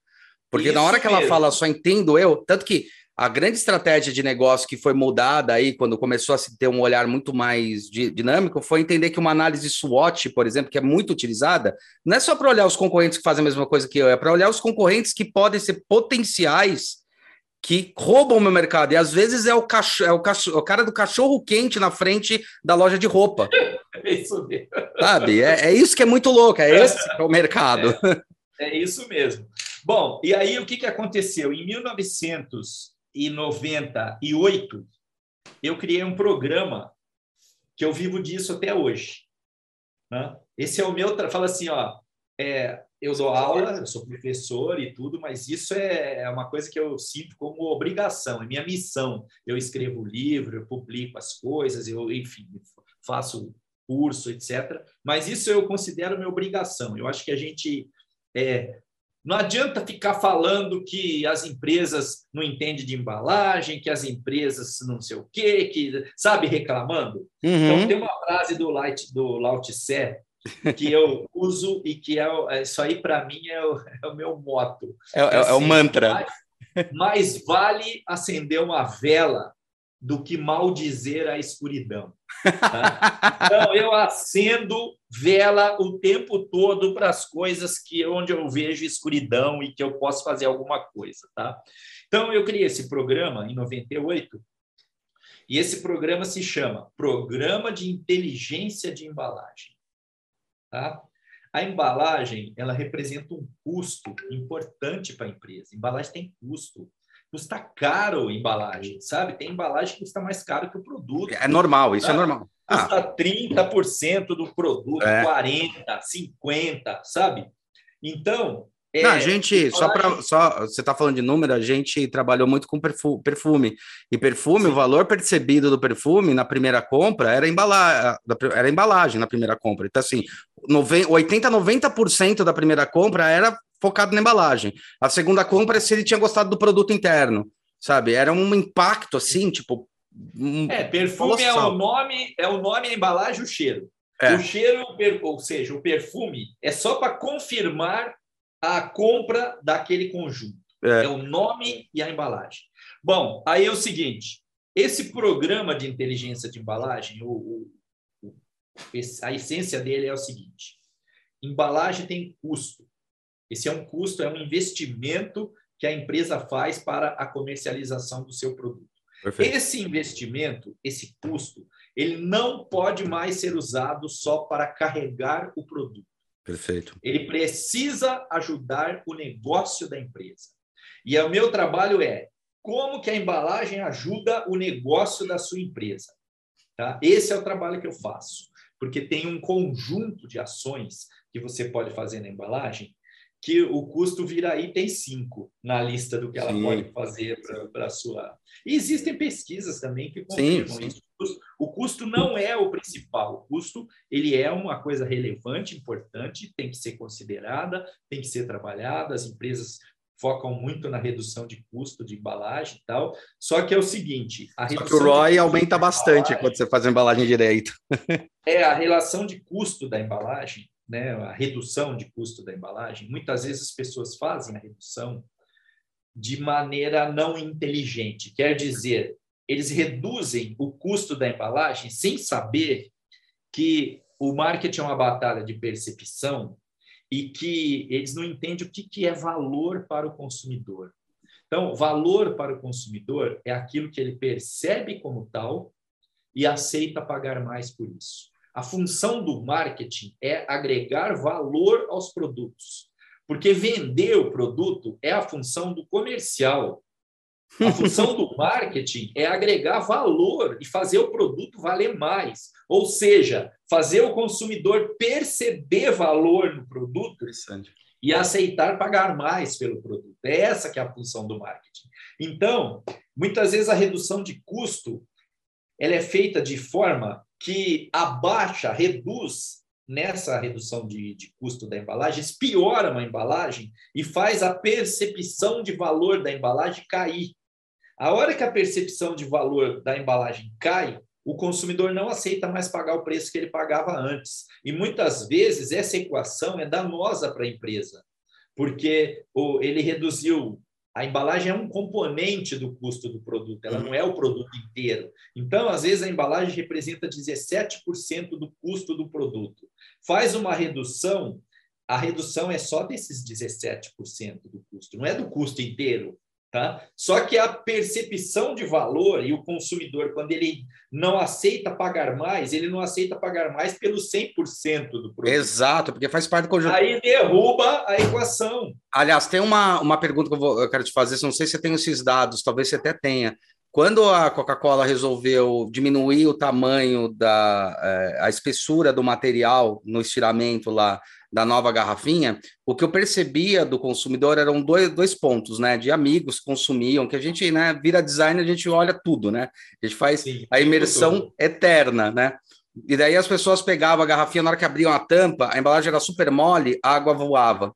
Porque Isso na hora que mesmo. ela fala só entendo eu, tanto que a grande estratégia de negócio que foi mudada aí, quando começou a se ter um olhar muito mais dinâmico, foi entender que uma análise SWOT, por exemplo, que é muito utilizada, não é só para olhar os concorrentes que fazem a mesma coisa que eu, é para olhar os concorrentes que podem ser potenciais que roubam o meu mercado. E às vezes é o, cachorro, é o, cachorro, o cara do cachorro quente na frente da loja de roupa. É isso mesmo. Sabe? É, é isso que é muito louco, é esse que é o mercado. É, é isso mesmo. Bom, e aí o que, que aconteceu? Em 1900 1998, eu criei um programa que eu vivo disso até hoje. Né? Esse é o meu. Fala assim, ó, é, eu dou aula, eu sou professor e tudo, mas isso é, é uma coisa que eu sinto como obrigação, é minha missão. Eu escrevo livro, eu publico as coisas, eu, enfim, faço curso, etc. Mas isso eu considero minha obrigação. Eu acho que a gente é, não adianta ficar falando que as empresas não entendem de embalagem, que as empresas não sei o quê, que sabe reclamando. Uhum. Então tem uma frase do Light do Lao Tse que eu uso e que é, é isso aí para mim é o, é o, meu moto. É, é, é o mantra. Mais, mais, vale acender uma vela do que maldizer a escuridão. Tá? Então eu acendo vela o tempo todo para as coisas que onde eu vejo escuridão e que eu posso fazer alguma coisa, tá? Então eu criei esse programa em 98 e esse programa se chama Programa de Inteligência de Embalagem. Tá? A embalagem ela representa um custo importante para a empresa. Embalagem tem custo. Custa caro a embalagem, sabe? Tem embalagem que custa mais caro que o produto. É normal, isso é normal. Custa ah. 30% do produto, é. 40%, 50%, sabe? Então, é, não, a gente, só para. Só, você está falando de número, a gente trabalhou muito com perfume. E perfume, Sim. o valor percebido do perfume na primeira compra era, embala, era embalagem na primeira compra. Então, assim, 80, 90% da primeira compra era focado na embalagem. A segunda compra é se ele tinha gostado do produto interno, sabe? Era um impacto, assim, tipo. Um, é, perfume é o nome, é o nome, a embalagem, o cheiro. É. O cheiro, ou seja, o perfume é só para confirmar a compra daquele conjunto. É. é. o nome e a embalagem. Bom, aí é o seguinte: esse programa de inteligência de embalagem, o, o, a essência dele é o seguinte: embalagem tem custo. Esse é um custo, é um investimento que a empresa faz para a comercialização do seu produto. Perfeito. Esse investimento, esse custo, ele não pode mais ser usado só para carregar o produto. Perfeito. Ele precisa ajudar o negócio da empresa. E o meu trabalho é como que a embalagem ajuda o negócio da sua empresa. Tá? Esse é o trabalho que eu faço, porque tem um conjunto de ações que você pode fazer na embalagem que o custo vira item 5 na lista do que ela sim. pode fazer para a sua. E existem pesquisas também que confirmam sim, sim. isso. O custo não é o principal. O custo ele é uma coisa relevante, importante, tem que ser considerada, tem que ser trabalhada. As empresas focam muito na redução de custo de embalagem e tal. Só que é o seguinte, a Só que o ROI aumenta bastante quando você faz a embalagem direito. é a relação de custo da embalagem né, a redução de custo da embalagem, muitas vezes as pessoas fazem a redução de maneira não inteligente. Quer dizer, eles reduzem o custo da embalagem sem saber que o marketing é uma batalha de percepção e que eles não entendem o que é valor para o consumidor. Então, valor para o consumidor é aquilo que ele percebe como tal e aceita pagar mais por isso. A função do marketing é agregar valor aos produtos, porque vender o produto é a função do comercial. A função do marketing é agregar valor e fazer o produto valer mais, ou seja, fazer o consumidor perceber valor no produto e aceitar pagar mais pelo produto. É essa que é a função do marketing. Então, muitas vezes a redução de custo ela é feita de forma que abaixa, reduz nessa redução de, de custo da embalagem, piora uma embalagem e faz a percepção de valor da embalagem cair. A hora que a percepção de valor da embalagem cai, o consumidor não aceita mais pagar o preço que ele pagava antes. E muitas vezes essa equação é danosa para a empresa, porque ele reduziu a embalagem é um componente do custo do produto, ela não é o produto inteiro. Então, às vezes, a embalagem representa 17% do custo do produto. Faz uma redução, a redução é só desses 17% do custo, não é do custo inteiro. Tá? Só que a percepção de valor e o consumidor, quando ele não aceita pagar mais, ele não aceita pagar mais pelo 100% do produto. Exato, porque faz parte do conjunto. Aí derruba a equação. Aliás, tem uma, uma pergunta que eu, vou, eu quero te fazer, não sei se você tem esses dados, talvez você até tenha. Quando a Coca-Cola resolveu diminuir o tamanho da é, a espessura do material no estiramento lá da nova garrafinha, o que eu percebia do consumidor eram dois, dois pontos, né? De amigos que consumiam, que a gente, né, vira design, a gente olha tudo, né? A gente faz Sim, a imersão tudo. eterna, né? E daí as pessoas pegavam a garrafinha, na hora que abriam a tampa, a embalagem era super mole, a água voava.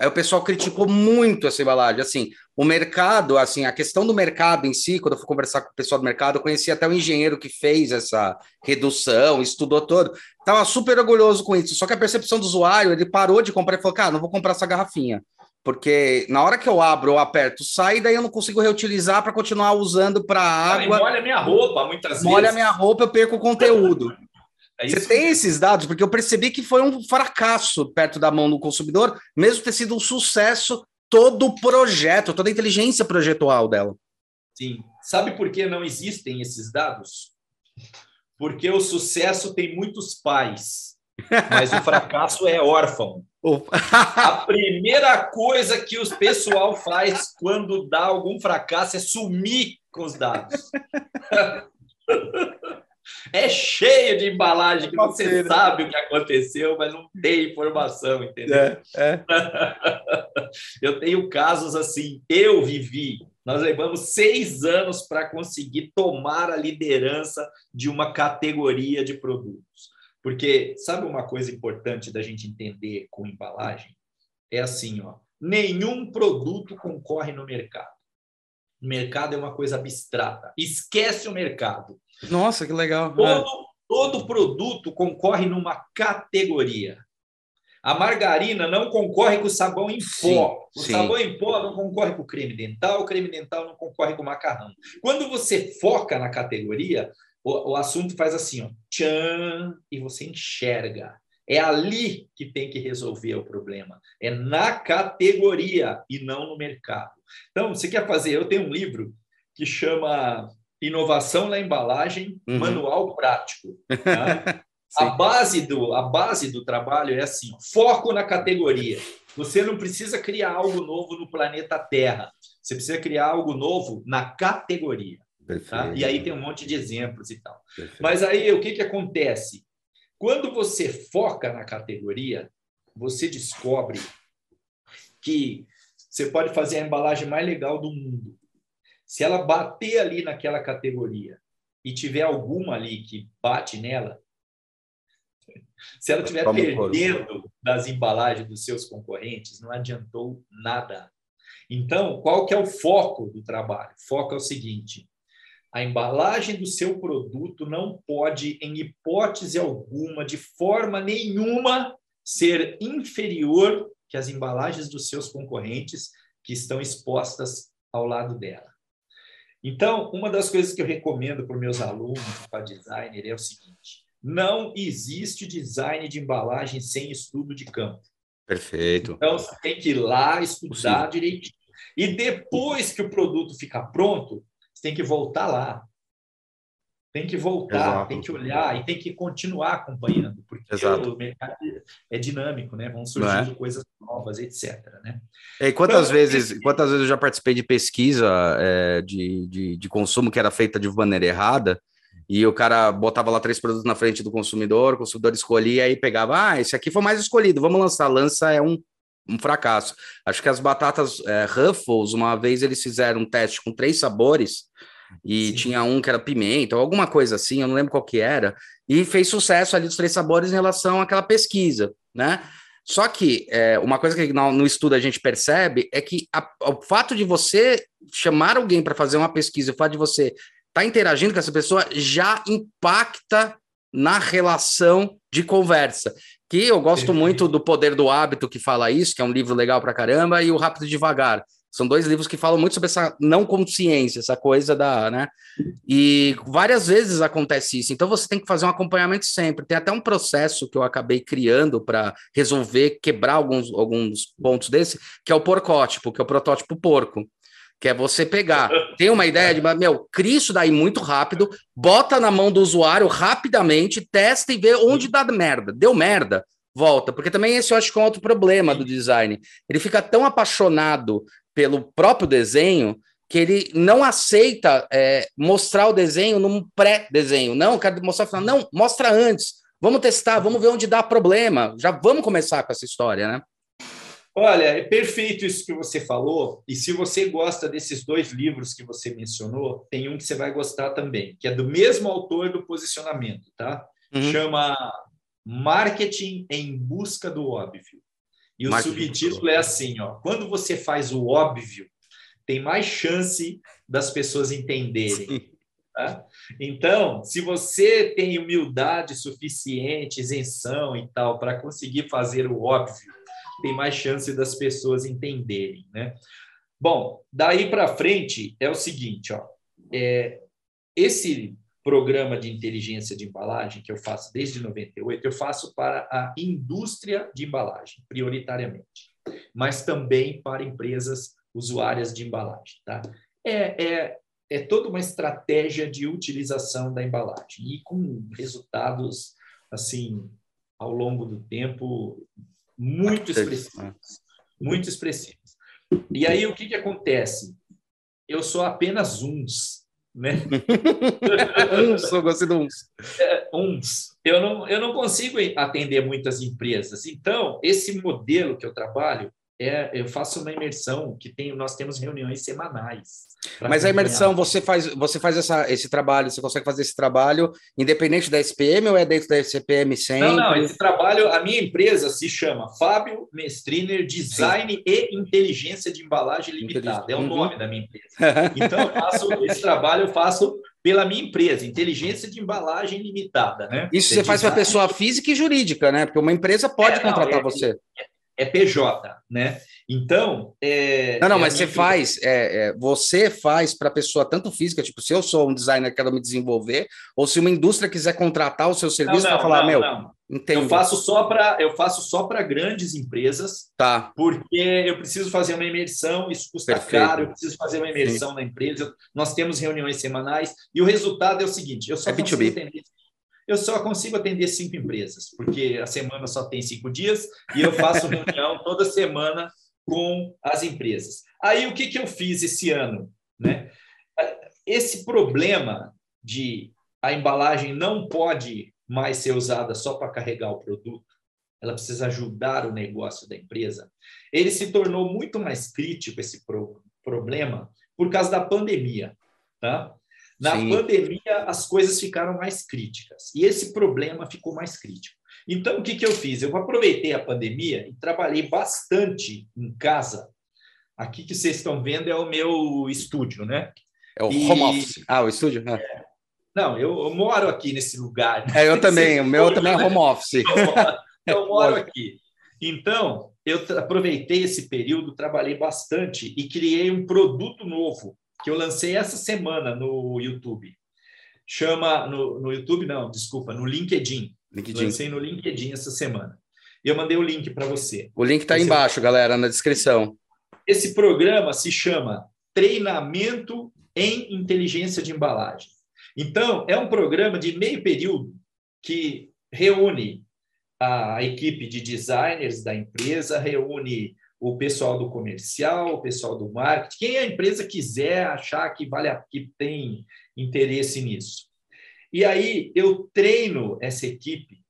Aí o pessoal criticou muito essa embalagem. Assim, o mercado, assim, a questão do mercado em si, quando eu fui conversar com o pessoal do mercado, eu conheci até o engenheiro que fez essa redução, estudou todo. Estava super orgulhoso com isso. Só que a percepção do usuário, ele parou de comprar e falou: cara, não vou comprar essa garrafinha. Porque na hora que eu abro ou aperto, sai, daí eu não consigo reutilizar para continuar usando para água. Molha a minha roupa, muitas vezes. Molha a minha roupa, eu perco o conteúdo. É Você tem esses dados? Porque eu percebi que foi um fracasso perto da mão do consumidor, mesmo ter sido um sucesso todo o projeto, toda a inteligência projetual dela. Sim. Sabe por que não existem esses dados? Porque o sucesso tem muitos pais, mas o fracasso é órfão. a primeira coisa que o pessoal faz quando dá algum fracasso é sumir com os dados. É cheio de embalagem que você sabe o que aconteceu, mas não tem informação, entendeu? É, é. Eu tenho casos assim, eu vivi. Nós levamos seis anos para conseguir tomar a liderança de uma categoria de produtos. Porque sabe uma coisa importante da gente entender com embalagem? É assim, ó, nenhum produto concorre no mercado. O mercado é uma coisa abstrata. Esquece o mercado. Nossa, que legal. Todo, é. todo produto concorre numa categoria. A margarina não concorre com o sabão em pó. Sim, o sim. sabão em pó não concorre com o creme dental, o creme dental não concorre com o macarrão. Quando você foca na categoria, o, o assunto faz assim, ó, tchan, e você enxerga. É ali que tem que resolver o problema. É na categoria e não no mercado. Então, você quer fazer? Eu tenho um livro que chama inovação na embalagem, uhum. manual prático. Tá? a, base do, a base do trabalho é assim: foco na categoria. Você não precisa criar algo novo no planeta Terra. Você precisa criar algo novo na categoria. Tá? E aí tem um monte de exemplos e tal. Perfeito. Mas aí o que, que acontece? Quando você foca na categoria, você descobre que você pode fazer a embalagem mais legal do mundo. Se ela bater ali naquela categoria e tiver alguma ali que bate nela, se ela estiver perdendo das embalagens dos seus concorrentes, não adiantou nada. Então, qual que é o foco do trabalho? O foco é o seguinte: a embalagem do seu produto não pode, em hipótese alguma, de forma nenhuma, ser inferior que as embalagens dos seus concorrentes que estão expostas ao lado dela. Então, uma das coisas que eu recomendo para os meus alunos, para designer, é o seguinte: não existe design de embalagem sem estudo de campo. Perfeito. Então, você tem que ir lá estudar Sim. direitinho. E depois que o produto ficar pronto, você tem que voltar lá. Tem que voltar, Exato. tem que olhar e tem que continuar acompanhando, porque Exato. o mercado é dinâmico, né? Vão surgindo é? coisas novas, etc. Né? E quantas então, vezes, esse... quantas vezes eu já participei de pesquisa é, de, de, de consumo que era feita de maneira errada? E o cara botava lá três produtos na frente do consumidor, o consumidor escolhia e pegava, ah, esse aqui foi mais escolhido, vamos lançar. Lança é um, um fracasso. Acho que as batatas é, Ruffles, uma vez eles fizeram um teste com três sabores, e Sim. tinha um que era pimenta, ou alguma coisa assim, eu não lembro qual que era, e fez sucesso ali dos três sabores em relação àquela pesquisa, né? Só que é, uma coisa que no, no, estudo a gente percebe é que a, o fato de você chamar alguém para fazer uma pesquisa, o fato de você estar tá interagindo com essa pessoa já impacta na relação de conversa. Que eu gosto muito do Poder do Hábito, que fala isso, que é um livro legal para caramba, e o Rápido Devagar. São dois livros que falam muito sobre essa não consciência, essa coisa da, né? E várias vezes acontece isso. Então você tem que fazer um acompanhamento sempre. Tem até um processo que eu acabei criando para resolver, quebrar alguns, alguns pontos desse, que é o porcótipo, que é o protótipo porco. Que é você pegar, tem uma ideia de, meu, cria isso daí muito rápido, bota na mão do usuário rapidamente, testa e vê onde dá merda. Deu merda, volta. Porque também esse eu acho que é um outro problema do design. Ele fica tão apaixonado pelo próprio desenho que ele não aceita é, mostrar o desenho num pré-desenho. Não, quero mostrar, não, mostra antes. Vamos testar, vamos ver onde dá problema. Já vamos começar com essa história, né? Olha, é perfeito isso que você falou. E se você gosta desses dois livros que você mencionou, tem um que você vai gostar também, que é do mesmo autor do posicionamento, tá? Uhum. Chama Marketing em Busca do Óbvio. E o Marketing subtítulo é assim, ó. Quando você faz o óbvio, tem mais chance das pessoas entenderem. Tá? Então, se você tem humildade suficiente, isenção e tal, para conseguir fazer o óbvio, tem mais chance das pessoas entenderem, né? Bom, daí para frente é o seguinte, ó, é, esse programa de inteligência de embalagem que eu faço desde 98, eu faço para a indústria de embalagem, prioritariamente, mas também para empresas usuárias de embalagem, tá? É, é, é toda uma estratégia de utilização da embalagem e com resultados, assim, ao longo do tempo, muito expressivos. Muito expressivos. E aí, o que, que acontece? Eu sou apenas uns, né? uns, eu gosto de uns. É, uns. Eu não, eu não consigo atender muitas empresas. Então, esse modelo que eu trabalho, é, eu faço uma imersão que tem, nós temos reuniões semanais. Mas a imersão, você faz, você faz essa, esse trabalho, você consegue fazer esse trabalho independente da SPM ou é dentro da SPM sempre? Não, não, esse trabalho, a minha empresa se chama Fábio Mestriner Design Sim. e Inteligência de Embalagem Limitada, é o uhum. nome da minha empresa. Então, eu faço, esse trabalho eu faço pela minha empresa, Inteligência de Embalagem Limitada. Né? Isso você, faz para pessoa física e jurídica, né? Porque uma empresa pode é, contratar não, é, você. É, é PJ, né? Então. É, não, não, é mas você faz, é, é, você faz para pessoa tanto física, tipo, se eu sou um designer que quero me desenvolver, ou se uma indústria quiser contratar o seu serviço para falar, não, meu, não. Eu faço só para eu faço só para grandes empresas, tá? Porque eu preciso fazer uma imersão, isso custa Perfeito. caro, eu preciso fazer uma imersão Sim. na empresa. Nós temos reuniões semanais e o resultado é o seguinte: eu só é consigo entender eu só consigo atender cinco empresas, porque a semana só tem cinco dias e eu faço reunião toda semana com as empresas. Aí o que, que eu fiz esse ano? Né? Esse problema de a embalagem não pode mais ser usada só para carregar o produto, ela precisa ajudar o negócio da empresa. Ele se tornou muito mais crítico esse pro, problema por causa da pandemia, tá? Na Sim. pandemia, as coisas ficaram mais críticas e esse problema ficou mais crítico. Então, o que, que eu fiz? Eu aproveitei a pandemia e trabalhei bastante em casa. Aqui que vocês estão vendo é o meu estúdio, né? É o e... home office. Ah, o estúdio? Ah. Não, eu, eu, moro aqui nesse lugar. Né? É, eu também. O meu também é home office. Eu, eu moro aqui. Então, eu aproveitei esse período, trabalhei bastante e criei um produto novo que eu lancei essa semana no YouTube. Chama no, no YouTube, não, desculpa, no LinkedIn. LinkedIn. Lancei no LinkedIn essa semana. E eu mandei o link para você. O link está embaixo, galera, na descrição. Esse programa se chama Treinamento em Inteligência de Embalagem. Então, é um programa de meio período que reúne a equipe de designers da empresa, reúne o pessoal do comercial, o pessoal do marketing, quem a empresa quiser achar que vale a, que tem interesse nisso. E aí eu treino essa equipe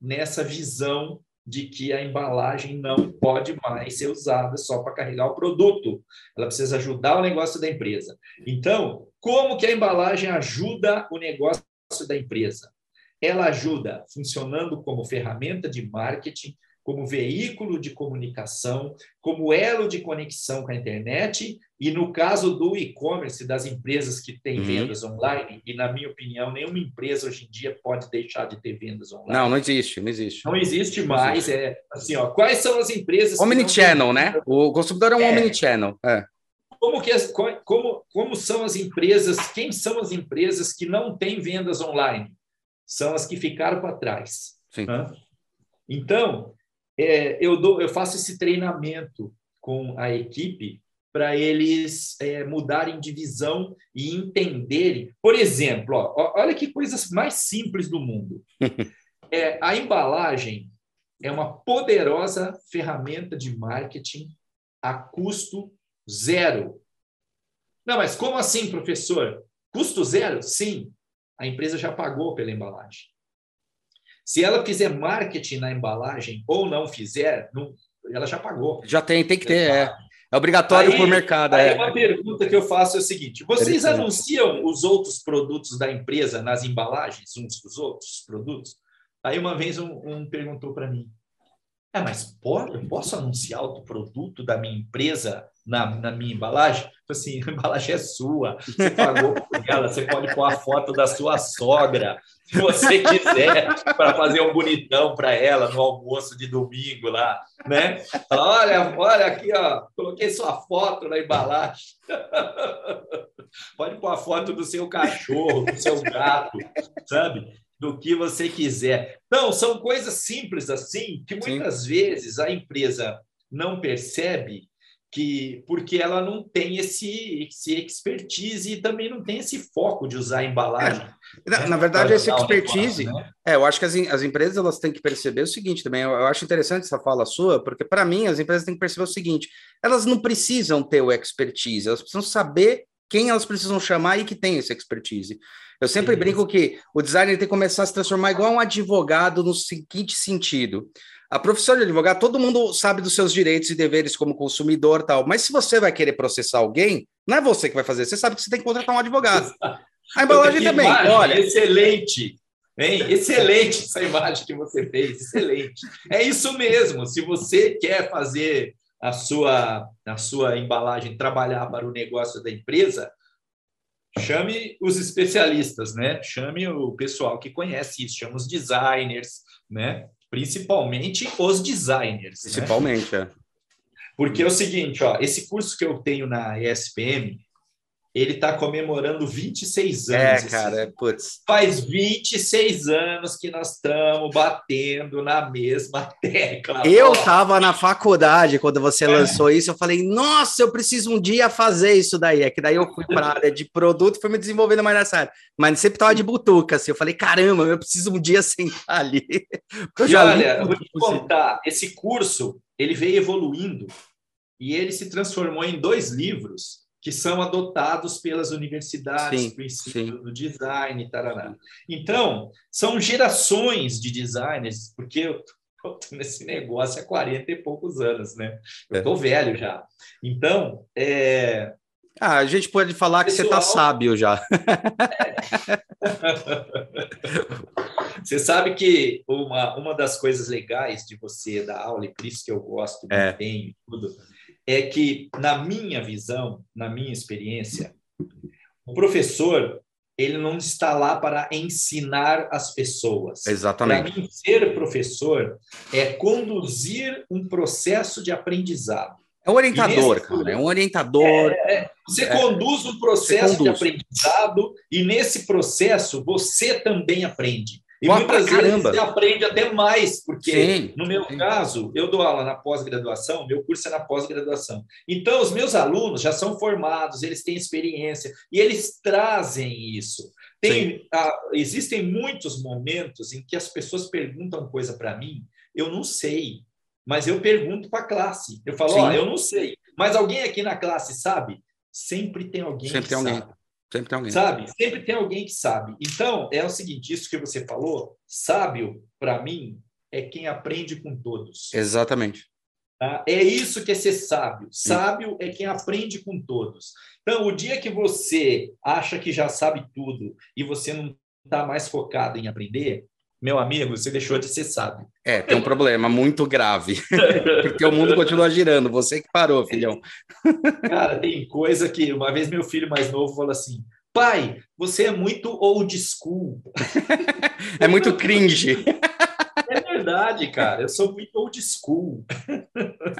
nessa visão de que a embalagem não pode mais ser usada só para carregar o produto. Ela precisa ajudar o negócio da empresa. Então, como que a embalagem ajuda o negócio da empresa? Ela ajuda funcionando como ferramenta de marketing, como veículo de comunicação, como elo de conexão com a internet, e no caso do e-commerce, das empresas que têm uhum. vendas online, e na minha opinião, nenhuma empresa hoje em dia pode deixar de ter vendas online. Não, não existe, não existe. Não existe mais. Não existe. É assim, ó, quais são as empresas. Omnichannel, né? O consumidor é um é. omnichannel. É. Como, que as, como, como são as empresas, quem são as empresas que não têm vendas online? São as que ficaram para trás. Sim. Então, é, eu, dou, eu faço esse treinamento com a equipe para eles é, mudarem de visão e entenderem. Por exemplo, ó, olha que coisas mais simples do mundo. É, a embalagem é uma poderosa ferramenta de marketing a custo zero. Não, mas como assim, professor? Custo zero? Sim, a empresa já pagou pela embalagem. Se ela fizer marketing na embalagem ou não fizer, não, ela já pagou. Já tem, tem que ter, é. É obrigatório aí, por mercado. Aí é. uma pergunta que eu faço é o seguinte: vocês anunciam os outros produtos da empresa nas embalagens, uns dos outros produtos? Aí uma vez um, um perguntou para mim: é, mas pode, posso anunciar o produto da minha empresa na, na minha embalagem? Assim, a embalagem é sua, você pagou por ela, você pode pôr a foto da sua sogra, se você quiser, para fazer um bonitão para ela no almoço de domingo lá, né? Fala, olha, olha aqui, ó, coloquei sua foto na embalagem. Pode pôr a foto do seu cachorro, do seu gato, sabe? do que você quiser. Não, são coisas simples assim que muitas Sim. vezes a empresa não percebe que porque ela não tem esse, esse expertise e também não tem esse foco de usar a embalagem. É, na, né? na, verdade, esse expertise, né? é, eu acho que as, as empresas elas têm que perceber o seguinte também. Eu, eu acho interessante essa fala sua, porque para mim as empresas têm que perceber o seguinte: elas não precisam ter o expertise, elas precisam saber quem elas precisam chamar e que tem esse expertise. Eu sempre Sim. brinco que o designer tem que começar a se transformar igual um advogado no seguinte sentido. A profissão de advogado, todo mundo sabe dos seus direitos e deveres como consumidor tal, mas se você vai querer processar alguém, não é você que vai fazer, você sabe que você tem que contratar um advogado. A embalagem também, imagem, olha. Excelente, hein? Excelente essa imagem que você fez, excelente. É isso mesmo, se você quer fazer a sua, a sua embalagem trabalhar para o negócio da empresa, chame os especialistas, né? Chame o pessoal que conhece isso, chame os designers, né? Principalmente os designers. Né? Principalmente, né? é. Porque é o seguinte, ó, esse curso que eu tenho na ESPM, ele está comemorando 26 anos. É, cara, é, putz. Faz 26 anos que nós estamos batendo na mesma tecla. Eu estava na faculdade quando você é. lançou isso, eu falei, nossa, eu preciso um dia fazer isso daí. É que daí eu fui para a área de produto e fui me desenvolvendo mais nessa área. Mas sempre estava de butuca, assim. Eu falei, caramba, eu preciso um dia sentar ali. Eu já olha, eu vou te contar, esse curso, ele veio evoluindo e ele se transformou em dois livros que são adotados pelas universidades, sim, princípio do design, tarará. Então, são gerações de designers, porque eu estou nesse negócio há 40 e poucos anos, né? Eu estou é. velho já. Então, é... Ah, a gente pode falar que Pessoal... você está sábio já. É. você sabe que uma, uma das coisas legais de você dar aula, e por isso que eu gosto, é. bem, tudo, é que, na minha visão, na minha experiência, o professor ele não está lá para ensinar as pessoas. Exatamente. Para mim, ser professor é conduzir um processo de aprendizado. É um orientador, nesse, cara. É um orientador. É, é, você é, conduz um processo conduz. de aprendizado e nesse processo você também aprende. E Boa muitas vezes você aprende até mais, porque sim, no meu sim. caso, eu dou aula na pós-graduação, meu curso é na pós-graduação. Então, os meus alunos já são formados, eles têm experiência e eles trazem isso. Tem, ah, existem muitos momentos em que as pessoas perguntam coisa para mim, eu não sei, mas eu pergunto para a classe. Eu falo, ó, oh, eu não sei, mas alguém aqui na classe sabe? Sempre tem alguém Sempre que tem sabe. Sempre tem alguém. Sabe? Sempre tem alguém que sabe. Então, é o seguinte: isso que você falou, sábio, para mim, é quem aprende com todos. Exatamente. Tá? É isso que é ser sábio. Sábio é quem aprende com todos. Então, o dia que você acha que já sabe tudo e você não está mais focado em aprender, meu amigo, você deixou de ser sábio. É, tem um problema muito grave, porque o mundo continua girando, você que parou, filhão. Cara, tem coisa que uma vez meu filho mais novo falou assim: pai, você é muito old school. é muito cringe. É verdade, cara. Eu sou muito old school.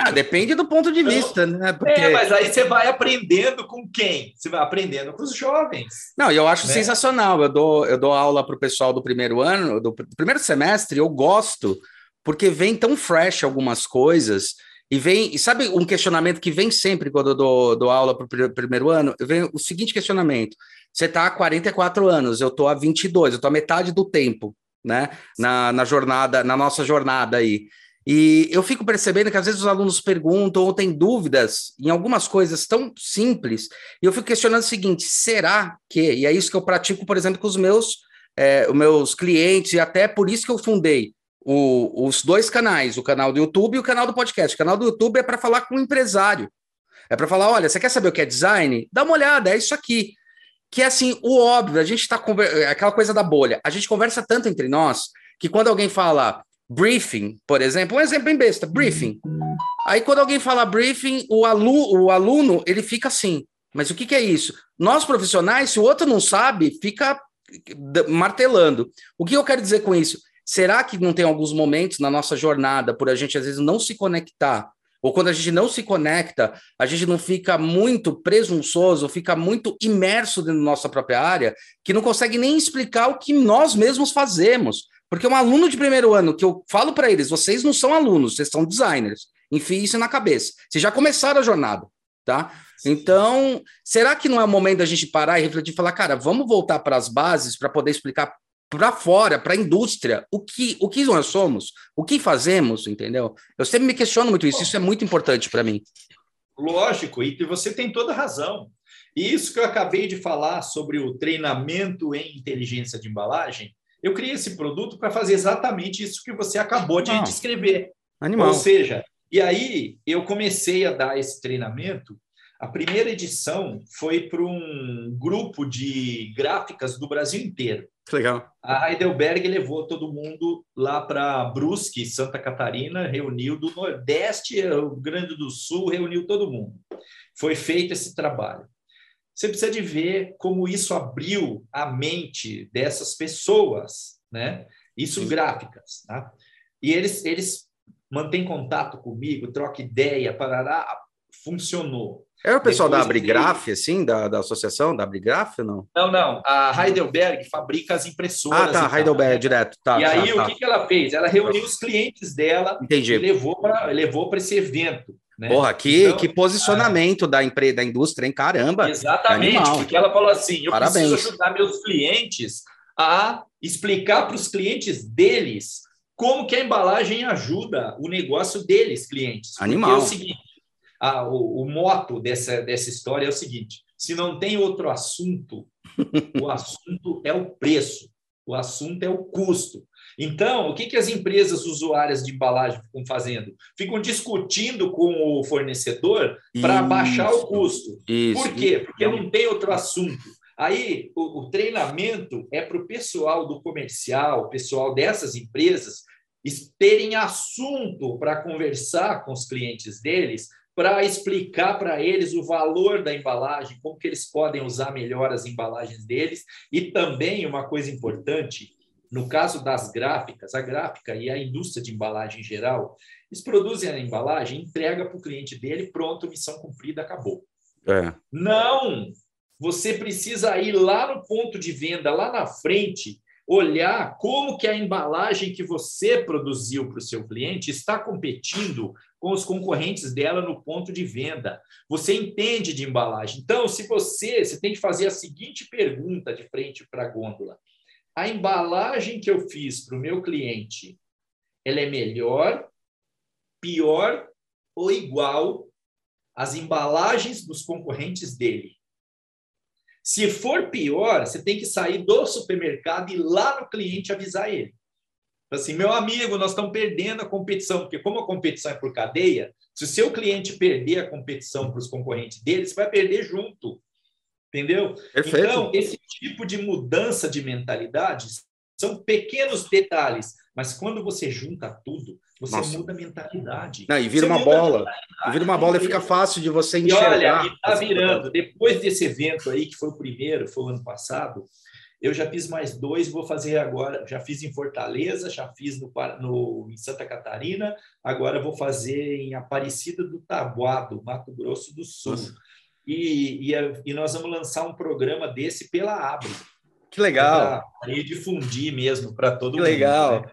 Ah, depende do ponto de vista, então, né? Porque... É, mas aí você vai aprendendo com quem? Você vai aprendendo com os jovens. Não, eu acho né? sensacional. Eu dou, eu dou aula para o pessoal do primeiro ano, do primeiro semestre, eu gosto, porque vem tão fresh algumas coisas. E vem, e sabe um questionamento que vem sempre quando eu dou, dou aula para o primeiro ano? Vem o seguinte questionamento: você está há 44 anos, eu estou há 22, eu estou a metade do tempo né? Na, na jornada, na nossa jornada aí. E eu fico percebendo que às vezes os alunos perguntam ou têm dúvidas em algumas coisas tão simples, e eu fico questionando o seguinte: será que? E é isso que eu pratico, por exemplo, com os meus é, os meus clientes, e até por isso que eu fundei o, os dois canais, o canal do YouTube e o canal do podcast. O canal do YouTube é para falar com o empresário. É para falar: olha, você quer saber o que é design? Dá uma olhada, é isso aqui. Que é assim, o óbvio, a gente está é aquela coisa da bolha. A gente conversa tanto entre nós que quando alguém fala briefing, por exemplo, um exemplo bem besta, briefing. Aí quando alguém fala briefing, o, alu, o aluno ele fica assim. Mas o que, que é isso? Nós profissionais, se o outro não sabe, fica martelando. O que eu quero dizer com isso? Será que não tem alguns momentos na nossa jornada, por a gente às vezes não se conectar, ou quando a gente não se conecta, a gente não fica muito presunçoso, fica muito imerso dentro da nossa própria área, que não consegue nem explicar o que nós mesmos fazemos. Porque um aluno de primeiro ano, que eu falo para eles, vocês não são alunos, vocês são designers. Enfie isso na cabeça. Vocês já começaram a jornada, tá? Então, será que não é o momento da gente parar e refletir e falar, cara, vamos voltar para as bases para poder explicar para fora, para a indústria, o que, o que nós somos, o que fazemos, entendeu? Eu sempre me questiono muito isso, isso é muito importante para mim. Lógico, e você tem toda razão. E isso que eu acabei de falar sobre o treinamento em inteligência de embalagem, eu criei esse produto para fazer exatamente isso que você acabou de descrever. Animal. Ou seja, e aí eu comecei a dar esse treinamento. A primeira edição foi para um grupo de gráficas do Brasil inteiro. Legal. A Heidelberg levou todo mundo lá para Brusque, Santa Catarina, reuniu do Nordeste, Rio Grande do Sul, reuniu todo mundo. Foi feito esse trabalho. Você precisa de ver como isso abriu a mente dessas pessoas, né? Isso gráficas, tá? E eles, eles mantêm contato comigo, trocam ideia, parará, funcionou. É o pessoal Depois da Abrigraf, assim, da, da associação da Abrigraf, não? Não, não. A Heidelberg fabrica as impressoras. Ah, tá, Heidelberg, direto. Tá, e tá, aí, tá. o que, que ela fez? Ela reuniu os clientes dela Entendi. e levou para levou esse evento. Né? Porra, que, então, que posicionamento da, empresa, da indústria, hein? Caramba! Exatamente, porque ela falou assim: eu Parabéns. preciso ajudar meus clientes a explicar para os clientes deles como que a embalagem ajuda o negócio deles, clientes. Animal. Porque é o seguinte, a, o, o moto dessa, dessa história é o seguinte: se não tem outro assunto, o assunto é o preço, o assunto é o custo. Então, o que, que as empresas usuárias de embalagem ficam fazendo? Ficam discutindo com o fornecedor para baixar o custo. Isso, Por quê? Porque não tem outro assunto. Aí, o, o treinamento é para o pessoal do comercial, pessoal dessas empresas, terem assunto para conversar com os clientes deles, para explicar para eles o valor da embalagem, como que eles podem usar melhor as embalagens deles, e também uma coisa importante, no caso das gráficas, a gráfica e a indústria de embalagem em geral, eles produzem a embalagem, entrega para o cliente dele, pronto, missão cumprida, acabou. É. Não! Você precisa ir lá no ponto de venda, lá na frente, olhar como que a embalagem que você produziu para o seu cliente está competindo com os concorrentes dela no ponto de venda. Você entende de embalagem. Então, se você, você tem que fazer a seguinte pergunta de frente para a gôndola. A embalagem que eu fiz para o meu cliente, ela é melhor, pior ou igual às embalagens dos concorrentes dele? Se for pior, você tem que sair do supermercado e ir lá no cliente avisar ele. Assim, meu amigo, nós estamos perdendo a competição, porque como a competição é por cadeia, se o seu cliente perder a competição para os concorrentes dele, você vai perder junto. Entendeu? Perfeito. Então, esse tipo de mudança de mentalidade são pequenos detalhes, mas quando você junta tudo, você Nossa. muda a mentalidade. Não, e vira você uma bola. E vira uma bola e fica fácil de você enxergar. E olha, está virando. Depois desse evento aí, que foi o primeiro, foi o ano passado, eu já fiz mais dois, vou fazer agora. Já fiz em Fortaleza, já fiz no, no, em Santa Catarina, agora vou fazer em Aparecida do Tabuado, Mato Grosso do Sul. E, e, e, nós vamos lançar um programa desse pela Abre. Que legal! E difundir mesmo para todo que mundo. Que legal! Né?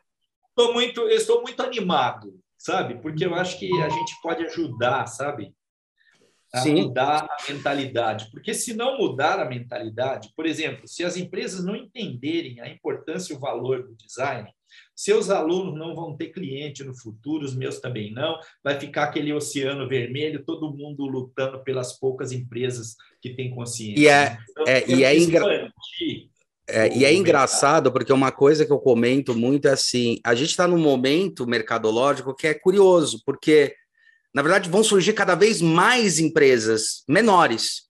Estou muito, eu estou muito animado, sabe? Porque eu acho que a gente pode ajudar, sabe? A Sim. mudar a mentalidade. Porque se não mudar a mentalidade, por exemplo, se as empresas não entenderem a importância e o valor do design, seus alunos não vão ter cliente no futuro, os meus também não. Vai ficar aquele oceano vermelho, todo mundo lutando pelas poucas empresas que têm consciência. E é, então, é, e é engra... É, e é engraçado porque uma coisa que eu comento muito é assim: a gente está num momento mercadológico que é curioso, porque na verdade vão surgir cada vez mais empresas menores,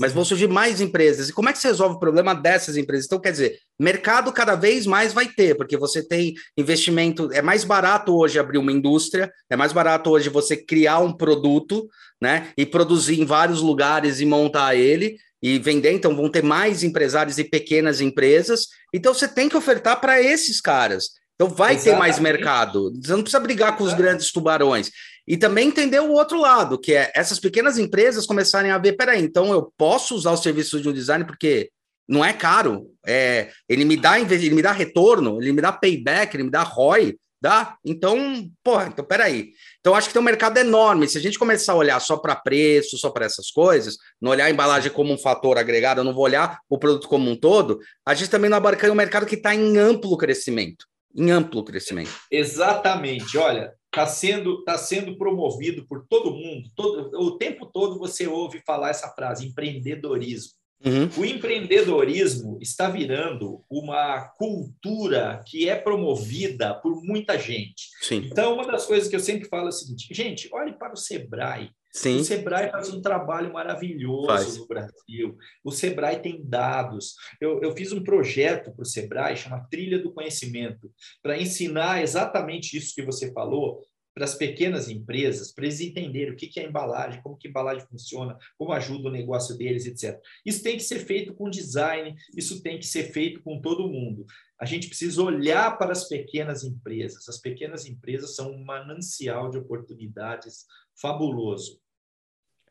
mas vão surgir mais empresas. E como é que você resolve o problema dessas empresas? Então, quer dizer, mercado cada vez mais vai ter, porque você tem investimento. É mais barato hoje abrir uma indústria, é mais barato hoje você criar um produto, né? E produzir em vários lugares e montar ele e vender. Então, vão ter mais empresários e pequenas empresas. Então, você tem que ofertar para esses caras. Então vai Exatamente. ter mais mercado. Você não precisa brigar com os grandes tubarões. E também entender o outro lado, que é essas pequenas empresas começarem a ver, peraí, então eu posso usar os serviços de um design porque não é caro, é, ele me dá ele me dá retorno, ele me dá payback, ele me dá ROI, dá? Então, porra, então peraí. Então acho que tem um mercado enorme. Se a gente começar a olhar só para preço, só para essas coisas, não olhar a embalagem como um fator agregado, eu não vou olhar o produto como um todo, a gente também não abarca um mercado que está em amplo crescimento. Em amplo crescimento. Exatamente. Olha, está sendo, tá sendo promovido por todo mundo. Todo, o tempo todo você ouve falar essa frase, empreendedorismo. Uhum. O empreendedorismo está virando uma cultura que é promovida por muita gente. Sim. Então, uma das coisas que eu sempre falo é o seguinte: gente, olhe para o Sebrae. Sim. O Sebrae faz um trabalho maravilhoso faz. no Brasil. O Sebrae tem dados. Eu, eu fiz um projeto para o Sebrae, chama Trilha do Conhecimento, para ensinar exatamente isso que você falou para as pequenas empresas, para eles entenderem o que, que é embalagem, como que a embalagem funciona, como ajuda o negócio deles, etc. Isso tem que ser feito com design, isso tem que ser feito com todo mundo. A gente precisa olhar para as pequenas empresas. As pequenas empresas são um manancial de oportunidades fabuloso.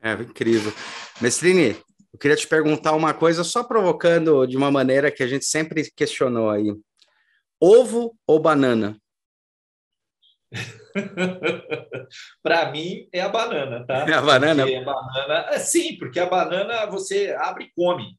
É, incrível. Mestrine, eu queria te perguntar uma coisa, só provocando de uma maneira que a gente sempre questionou aí. Ovo ou banana? Para mim é a banana, tá? É a banana? Porque a banana, é, sim, porque a banana você abre e come,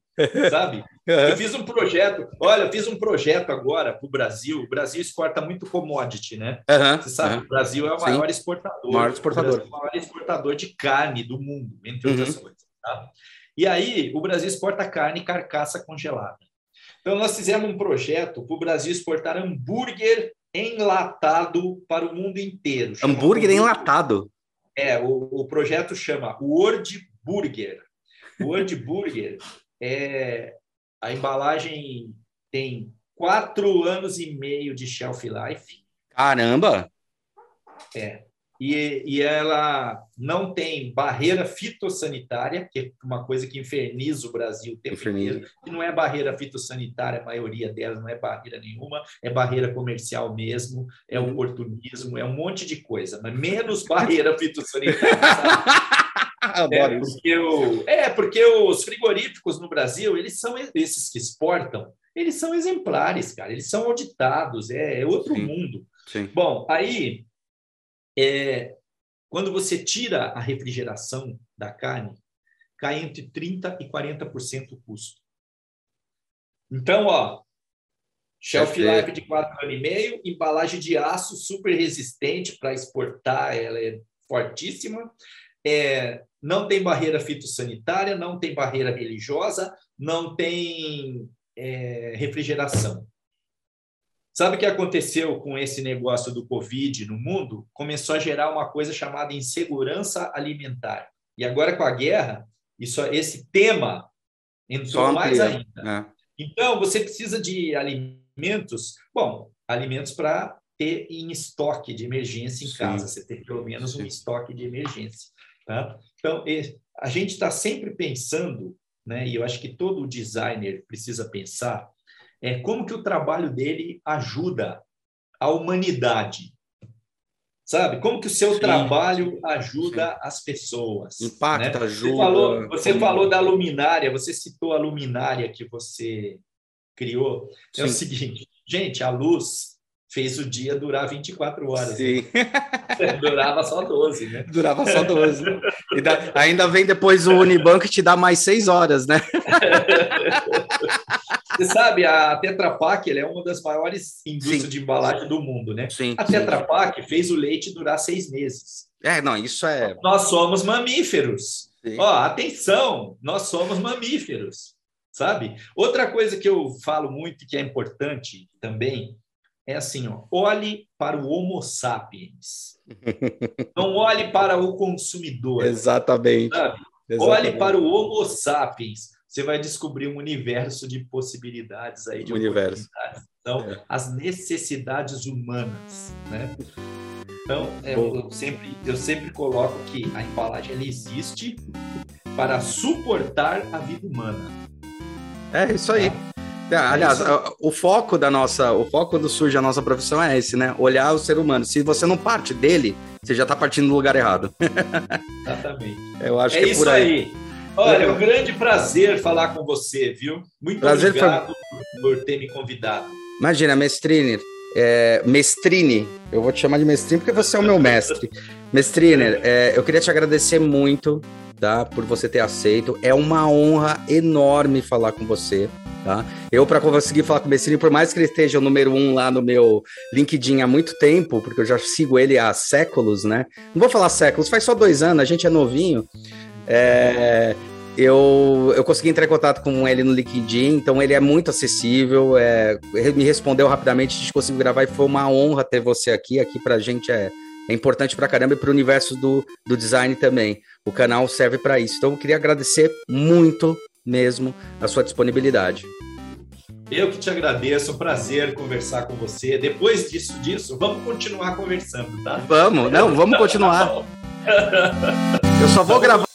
sabe? Eu fiz um projeto, olha, eu fiz um projeto agora para o Brasil. O Brasil exporta muito commodity, né? Uhum, Você sabe, uhum. o Brasil é o maior sim. exportador. Maior exportador. É o maior exportador de carne do mundo, entre uhum. outras coisas. Tá? E aí, o Brasil exporta carne carcaça congelada. Então, nós fizemos um projeto para o Brasil exportar hambúrguer enlatado para o mundo inteiro. Hambúrguer enlatado? É, o, o projeto chama Word Burger. Word Burger é a embalagem tem quatro anos e meio de shelf life. Caramba! É e, e ela não tem barreira fitossanitária, que é uma coisa que inferniza o Brasil o tempo Inferniza. inteiro, que não é barreira fitossanitária, a maioria delas não é barreira nenhuma, é barreira comercial mesmo, é uhum. oportunismo, é um monte de coisa, mas menos barreira fitossanitária. é, porque o, é, porque os frigoríficos no Brasil, eles são esses que exportam, eles são exemplares, cara, eles são auditados, é, é outro Sim. mundo. Sim. Bom, aí é, quando você tira a refrigeração da carne, cai entre 30% e 40% o custo. Então, ó, shelf life de 4 anos e meio, embalagem de aço super resistente para exportar, ela é fortíssima. É, não tem barreira fitossanitária, não tem barreira religiosa, não tem é, refrigeração. Sabe o que aconteceu com esse negócio do Covid no mundo? Começou a gerar uma coisa chamada insegurança alimentar. E agora, com a guerra, isso, esse tema entrou mais ainda. É. Então, você precisa de alimentos, bom, alimentos para ter em estoque de emergência em Sim. casa, você ter pelo menos um estoque de emergência. Tá? Então, a gente está sempre pensando, né, e eu acho que todo designer precisa pensar, é como que o trabalho dele ajuda a humanidade. Sabe? Como que o seu sim, trabalho ajuda sim. as pessoas. Impacta, né? ajuda. Você, falou, você falou da luminária, você citou a luminária que você criou. É sim. o seguinte, gente, a luz fez o dia durar 24 horas. Sim. Né? Durava só 12, né? Durava só 12. Ainda, ainda vem depois o Unibanco te dá mais 6 horas, né? Você sabe, a Tetra Pak é uma das maiores indústrias Sim. de embalagem do mundo, né? Sim. A Tetra Pak fez o leite durar seis meses. É, não, isso é. Nós somos mamíferos. Sim. Ó, atenção, nós somos mamíferos. sabe? Outra coisa que eu falo muito e que é importante também é assim, ó, olhe para o Homo sapiens. Não olhe para o consumidor. Exatamente. Exatamente. Olhe para o Homo sapiens. Você vai descobrir um universo de possibilidades aí de universo. Então, é. as necessidades humanas, né? Então, é, eu, sempre, eu sempre coloco que a embalagem ela existe para suportar a vida humana. É isso aí. É, aliás, é o foco da nossa, o foco quando surge a nossa profissão é esse, né? Olhar o ser humano. Se você não parte dele, você já está partindo do lugar errado. Exatamente. Eu acho é que é isso aí. aí. Olha, é um grande prazer falar com você, viu? Muito prazer obrigado foi... por ter me convidado. Imagina, Mestrine, é, Mestrine, eu vou te chamar de Mestrine porque você é o meu mestre. Mestrine, é, eu queria te agradecer muito, tá, por você ter aceito. É uma honra enorme falar com você. Tá? Eu, para conseguir falar com o Mestrine, por mais que ele esteja o número um lá no meu LinkedIn há muito tempo, porque eu já sigo ele há séculos, né? Não vou falar séculos, faz só dois anos, a gente é novinho. É, eu, eu consegui entrar em contato com ele no LinkedIn, então ele é muito acessível, é, me respondeu rapidamente, a gente conseguiu gravar e foi uma honra ter você aqui. Aqui pra gente é, é importante pra caramba e pro universo do, do design também. O canal serve para isso. Então eu queria agradecer muito mesmo a sua disponibilidade. Eu que te agradeço, um prazer conversar com você. Depois disso, disso, vamos continuar conversando, tá? Vamos, não, vamos continuar. Eu só vou gravar